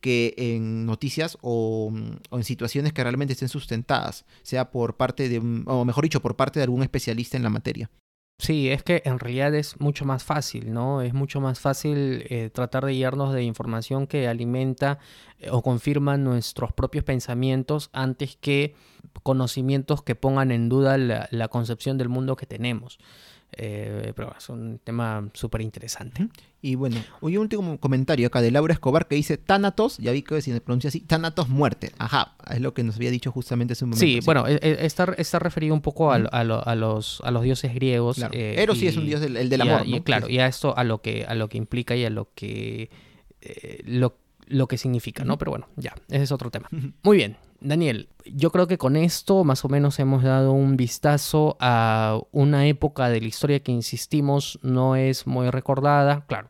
que en noticias o, en situaciones que realmente estén sustentadas, sea por parte de, o mejor dicho, por parte de algún especialista en la materia. Sí, es que en realidad es mucho más fácil, ¿no? Es mucho más fácil eh, tratar de guiarnos de información que alimenta eh, o confirma nuestros propios pensamientos antes que conocimientos que pongan en duda la concepción del mundo que tenemos. Eh, pero es un tema súper interesante. Y bueno, un último comentario acá de Laura Escobar que dice Thanatos, ya vi que se pronuncia así, Thanatos muerte. Ajá, es lo que nos había dicho justamente hace un momento. Sí, bueno, e, e, está, está referido un poco a, a, los, a los dioses griegos. Claro. Eh, Eros sí es un dios del, el del amor. Y, claro, y a esto, a lo que, a lo que implica y a lo que, eh, lo, lo que significa, ¿no? Pero bueno, ya, ese es otro tema. Muy bien. Daniel, yo creo que con esto más o menos hemos dado un vistazo a una época de la historia que, insistimos, no es muy recordada. Claro,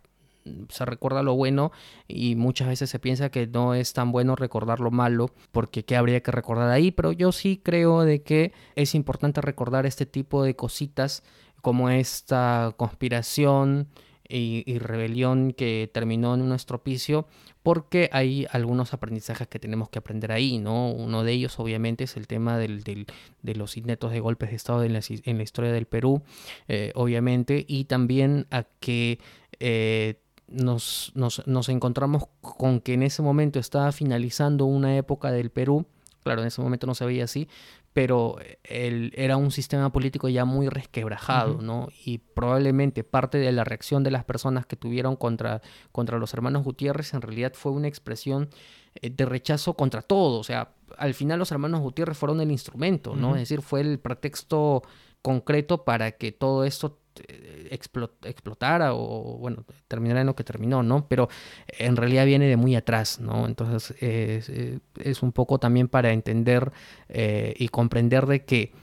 se recuerda lo bueno y muchas veces se piensa que no es tan bueno recordar lo malo porque qué habría que recordar ahí, pero yo sí creo de que es importante recordar este tipo de cositas como esta conspiración y, rebelión que terminó en un estropicio, porque hay algunos aprendizajes que tenemos que aprender ahí, ¿no? Uno de ellos, obviamente, es el tema del, de los intentos de golpes de Estado en la, en la historia del Perú, eh, obviamente, y también a que eh, nos, nos, nos encontramos con que en ese momento estaba finalizando una época del Perú, claro, en ese momento no se veía así, pero el, era un sistema político ya muy resquebrajado, ¿no? Y probablemente parte de la reacción de las personas que tuvieron contra, contra los hermanos Gutiérrez en realidad fue una expresión eh, de rechazo contra todo, o sea, al final los hermanos Gutiérrez fueron el instrumento, ¿no? Es decir, fue el pretexto concreto para que todo esto eh, explotara o, bueno, terminara en lo que terminó, ¿no? Pero en realidad viene de muy atrás, ¿no? Entonces es, un poco también para entender y comprender de que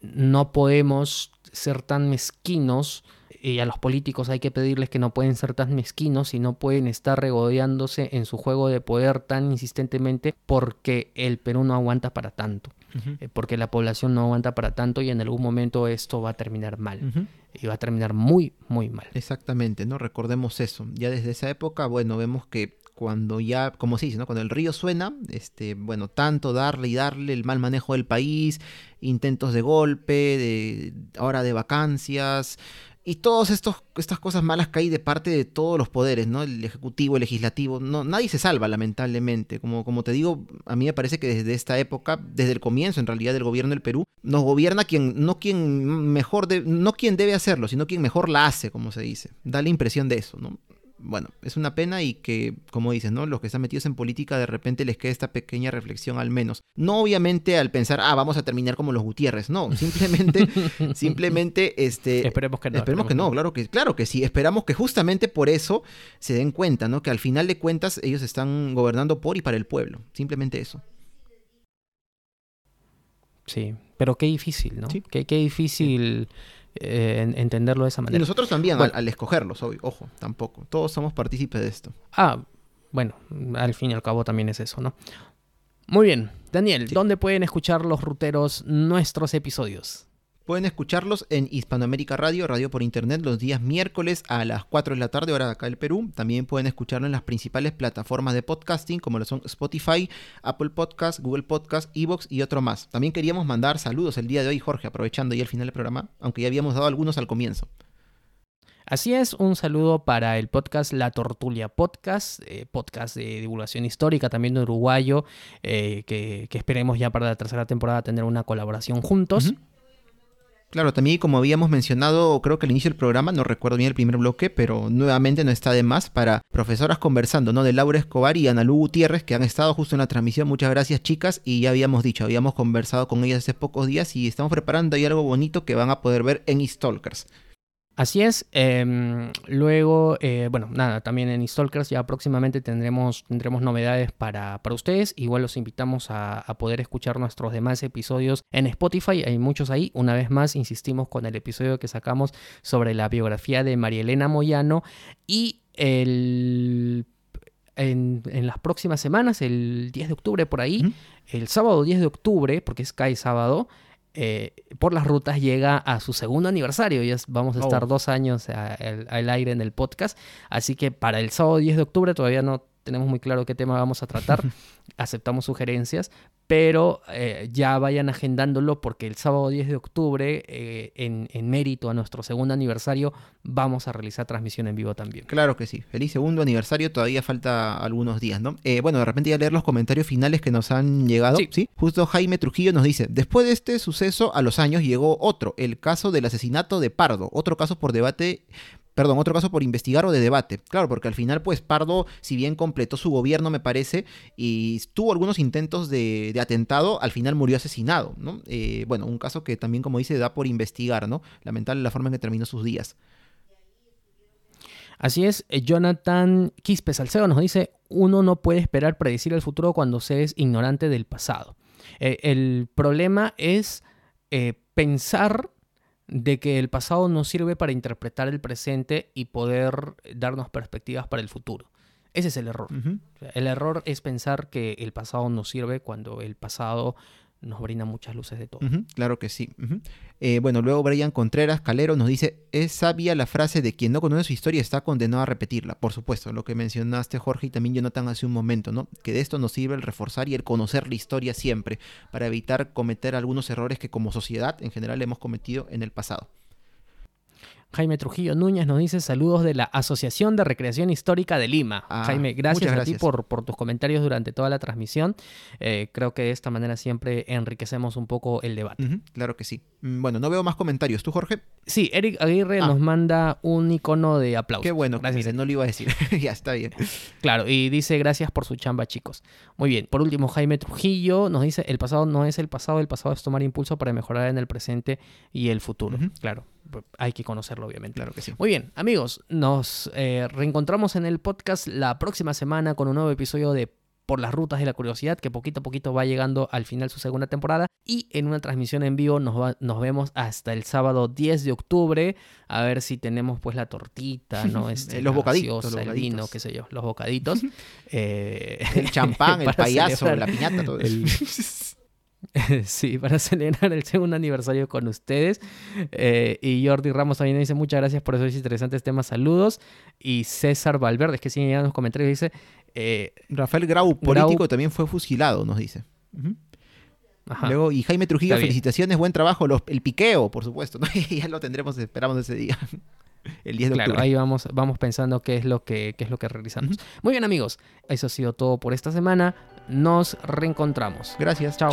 no podemos ser tan mezquinos y a los políticos hay que pedirles que no pueden ser tan mezquinos y no pueden estar regodeándose en su juego de poder tan insistentemente porque el Perú no aguanta para tanto, eh, porque la población no aguanta para tanto y en algún momento esto va a terminar mal. Y va a terminar muy, muy mal. Exactamente, ¿no? Recordemos eso. Ya desde esa época, bueno, vemos que cuando ya, como se dice, ¿no? Cuando el río suena, este, bueno, tanto darle y darle el mal manejo del país, intentos de golpe, de ahora de vacancias, y todas estas cosas malas que de parte de todos los poderes, ¿no? El ejecutivo, el legislativo, no, nadie se salva, lamentablemente. Como, como te digo, a mí me parece que desde esta época, desde el comienzo en realidad del gobierno del Perú, nos gobierna quien, no quien mejor, no quien debe hacerlo, sino quien mejor la hace, como se dice. Da la impresión de eso, ¿no? Bueno, es una pena y que, como dices, ¿no? Los que están metidos en política de repente les queda esta pequeña reflexión al menos. No obviamente al pensar, ah, vamos a terminar como los Gutiérrez, no, *laughs* simplemente, simplemente, este... Esperemos que no. Esperemos que no, claro que, claro que sí, esperamos que justamente por eso se den cuenta, ¿no? Que al final de cuentas ellos están gobernando por y para el pueblo, simplemente eso. Sí, pero qué difícil, ¿no? Qué, qué difícil... Eh, entenderlo de esa manera. Y nosotros también, al, escogerlos, ojo, tampoco. Todos somos partícipes de esto. Ah, bueno, al fin y al cabo también es eso, ¿no? Muy bien, Daniel, ¿dónde pueden escuchar los ruteros nuestros episodios? Pueden escucharlos en Hispanoamérica Radio, radio por internet, los días miércoles a las 4 de la tarde, hora de acá del Perú. También pueden escucharlo en las principales plataformas de podcasting, como lo son Spotify, Apple Podcast, Google Podcast, Evox y otro más. También queríamos mandar saludos el día de hoy, Jorge, aprovechando ya el final del programa, aunque ya habíamos dado algunos al comienzo. Así es, un saludo para el podcast La Tortulia Podcast, eh, podcast de divulgación histórica también de uruguayo, eh, que, esperemos ya para la tercera temporada tener una colaboración juntos. Claro, también como habíamos mencionado, creo que al inicio del programa, no recuerdo bien el primer bloque, pero nuevamente no está de más para profesoras conversando, ¿no? De Laura Escobar y Ana Lu Gutiérrez, que han estado justo en la transmisión. Muchas gracias, chicas. Y ya habíamos dicho, habíamos conversado con ellas hace pocos días y estamos preparando ahí algo bonito que van a poder ver en Stalkers. Así es. Em, luego, eh, bueno, nada, también en Stalkers ya próximamente tendremos, tendremos novedades para, para ustedes. Igual los invitamos a, poder escuchar nuestros demás episodios en Spotify. Hay muchos ahí. Una vez más, insistimos con el episodio que sacamos sobre la biografía de María Elena Moyano. Y el en, las próximas semanas, el 10 de octubre por ahí, el sábado 10 de octubre, porque es cae sábado, eh, por las rutas llega a su segundo aniversario. Ya vamos a estar oh. dos años al aire en el podcast. Así que para el sábado 10 de octubre todavía no tenemos muy claro qué tema vamos a tratar. *laughs* Aceptamos sugerencias, pero eh, ya vayan agendándolo porque el sábado 10 de octubre, eh, en, mérito a nuestro segundo aniversario, vamos a realizar transmisión en vivo también. Claro que sí. Feliz segundo aniversario. Todavía falta algunos días, ¿no? Eh, bueno, de repente ya leer los comentarios finales que nos han llegado. Sí. Justo Jaime Trujillo nos dice: Después de este suceso, a los años llegó otro, el caso del asesinato de Pardo. Otro caso por debate perdón, otro caso por investigar o de debate. Claro, porque al final, pues Pardo, si bien completó su gobierno, me parece, y tuvo algunos intentos de, atentado, al final murió asesinado, ¿no? Eh, bueno, un caso que también, como dice, da por investigar, ¿no? Lamentable la forma en que terminó sus días. Así es, eh, Jonathan Quispe Salcedo nos dice, uno no puede esperar predecir el futuro cuando se es ignorante del pasado. Eh, el problema es pensar de que el pasado nos sirve para interpretar el presente y poder darnos perspectivas para el futuro. Ese es el error. El error es pensar que el pasado nos sirve cuando el pasado nos brinda muchas luces de todo. claro que sí. Eh, bueno, luego Brian Contreras Calero nos dice, es sabia la frase de quien no conoce su historia está condenado a repetirla. Por supuesto, lo que mencionaste Jorge y también Jonathan hace un momento, ¿no? Que de esto nos sirve el reforzar y el conocer la historia siempre, para evitar cometer algunos errores que como sociedad en general hemos cometido en el pasado. Jaime Trujillo Núñez nos dice saludos de la Asociación de Recreación Histórica de Lima. Ah, Jaime, gracias, a ti por, por tus comentarios durante toda la transmisión. Eh, creo que de esta manera siempre enriquecemos un poco el debate. Claro que sí. Mm, Bueno, no veo más comentarios. ¿Tú, Jorge? Sí, Eric Aguirre Ah. nos manda un icono de aplauso. Qué bueno. Gracias. Mire, no lo iba a decir. *laughs* ya está bien. Claro, y dice gracias por su chamba, chicos. Muy bien. Por último, Jaime Trujillo nos dice el pasado no es el pasado, el pasado es tomar impulso para mejorar en el presente y el futuro. Claro, hay que conocerlo, obviamente. Claro que sí. Muy bien, amigos, nos eh, reencontramos en el podcast la próxima semana con un nuevo episodio de Por las Rutas de la Curiosidad, que poquito a poquito va llegando al final su segunda temporada. Y en una transmisión en vivo nos, va- nos vemos hasta el sábado 10 de octubre. A ver si tenemos pues la tortita, ¿no? *laughs* Este, Los la bocaditos, gaseosa, los el vino, qué sé yo, los bocaditos. *laughs* Eh, El champán, *laughs* el payaso, celebrar la piñata, todo el- eso. *laughs* Sí, para celebrar el segundo aniversario con ustedes. Eh, y Jordi Ramos también dice muchas gracias por esos interesantes temas, saludos. Y César Valverde, es que siguen llegando los comentarios, dice... eh, Rafael Grau, político, también fue fusilado, nos dice. Ajá. Luego, y Jaime Trujillo, felicitaciones, buen trabajo. Los- el piqueo, por supuesto. ¿no? *laughs* ya lo tendremos, esperamos ese día. *laughs* El 10 de Claro, octubre. ahí vamos, vamos pensando qué es lo que, qué es lo que realizamos. Muy bien, amigos. Eso ha sido todo por esta semana. Nos reencontramos. Gracias. Chao.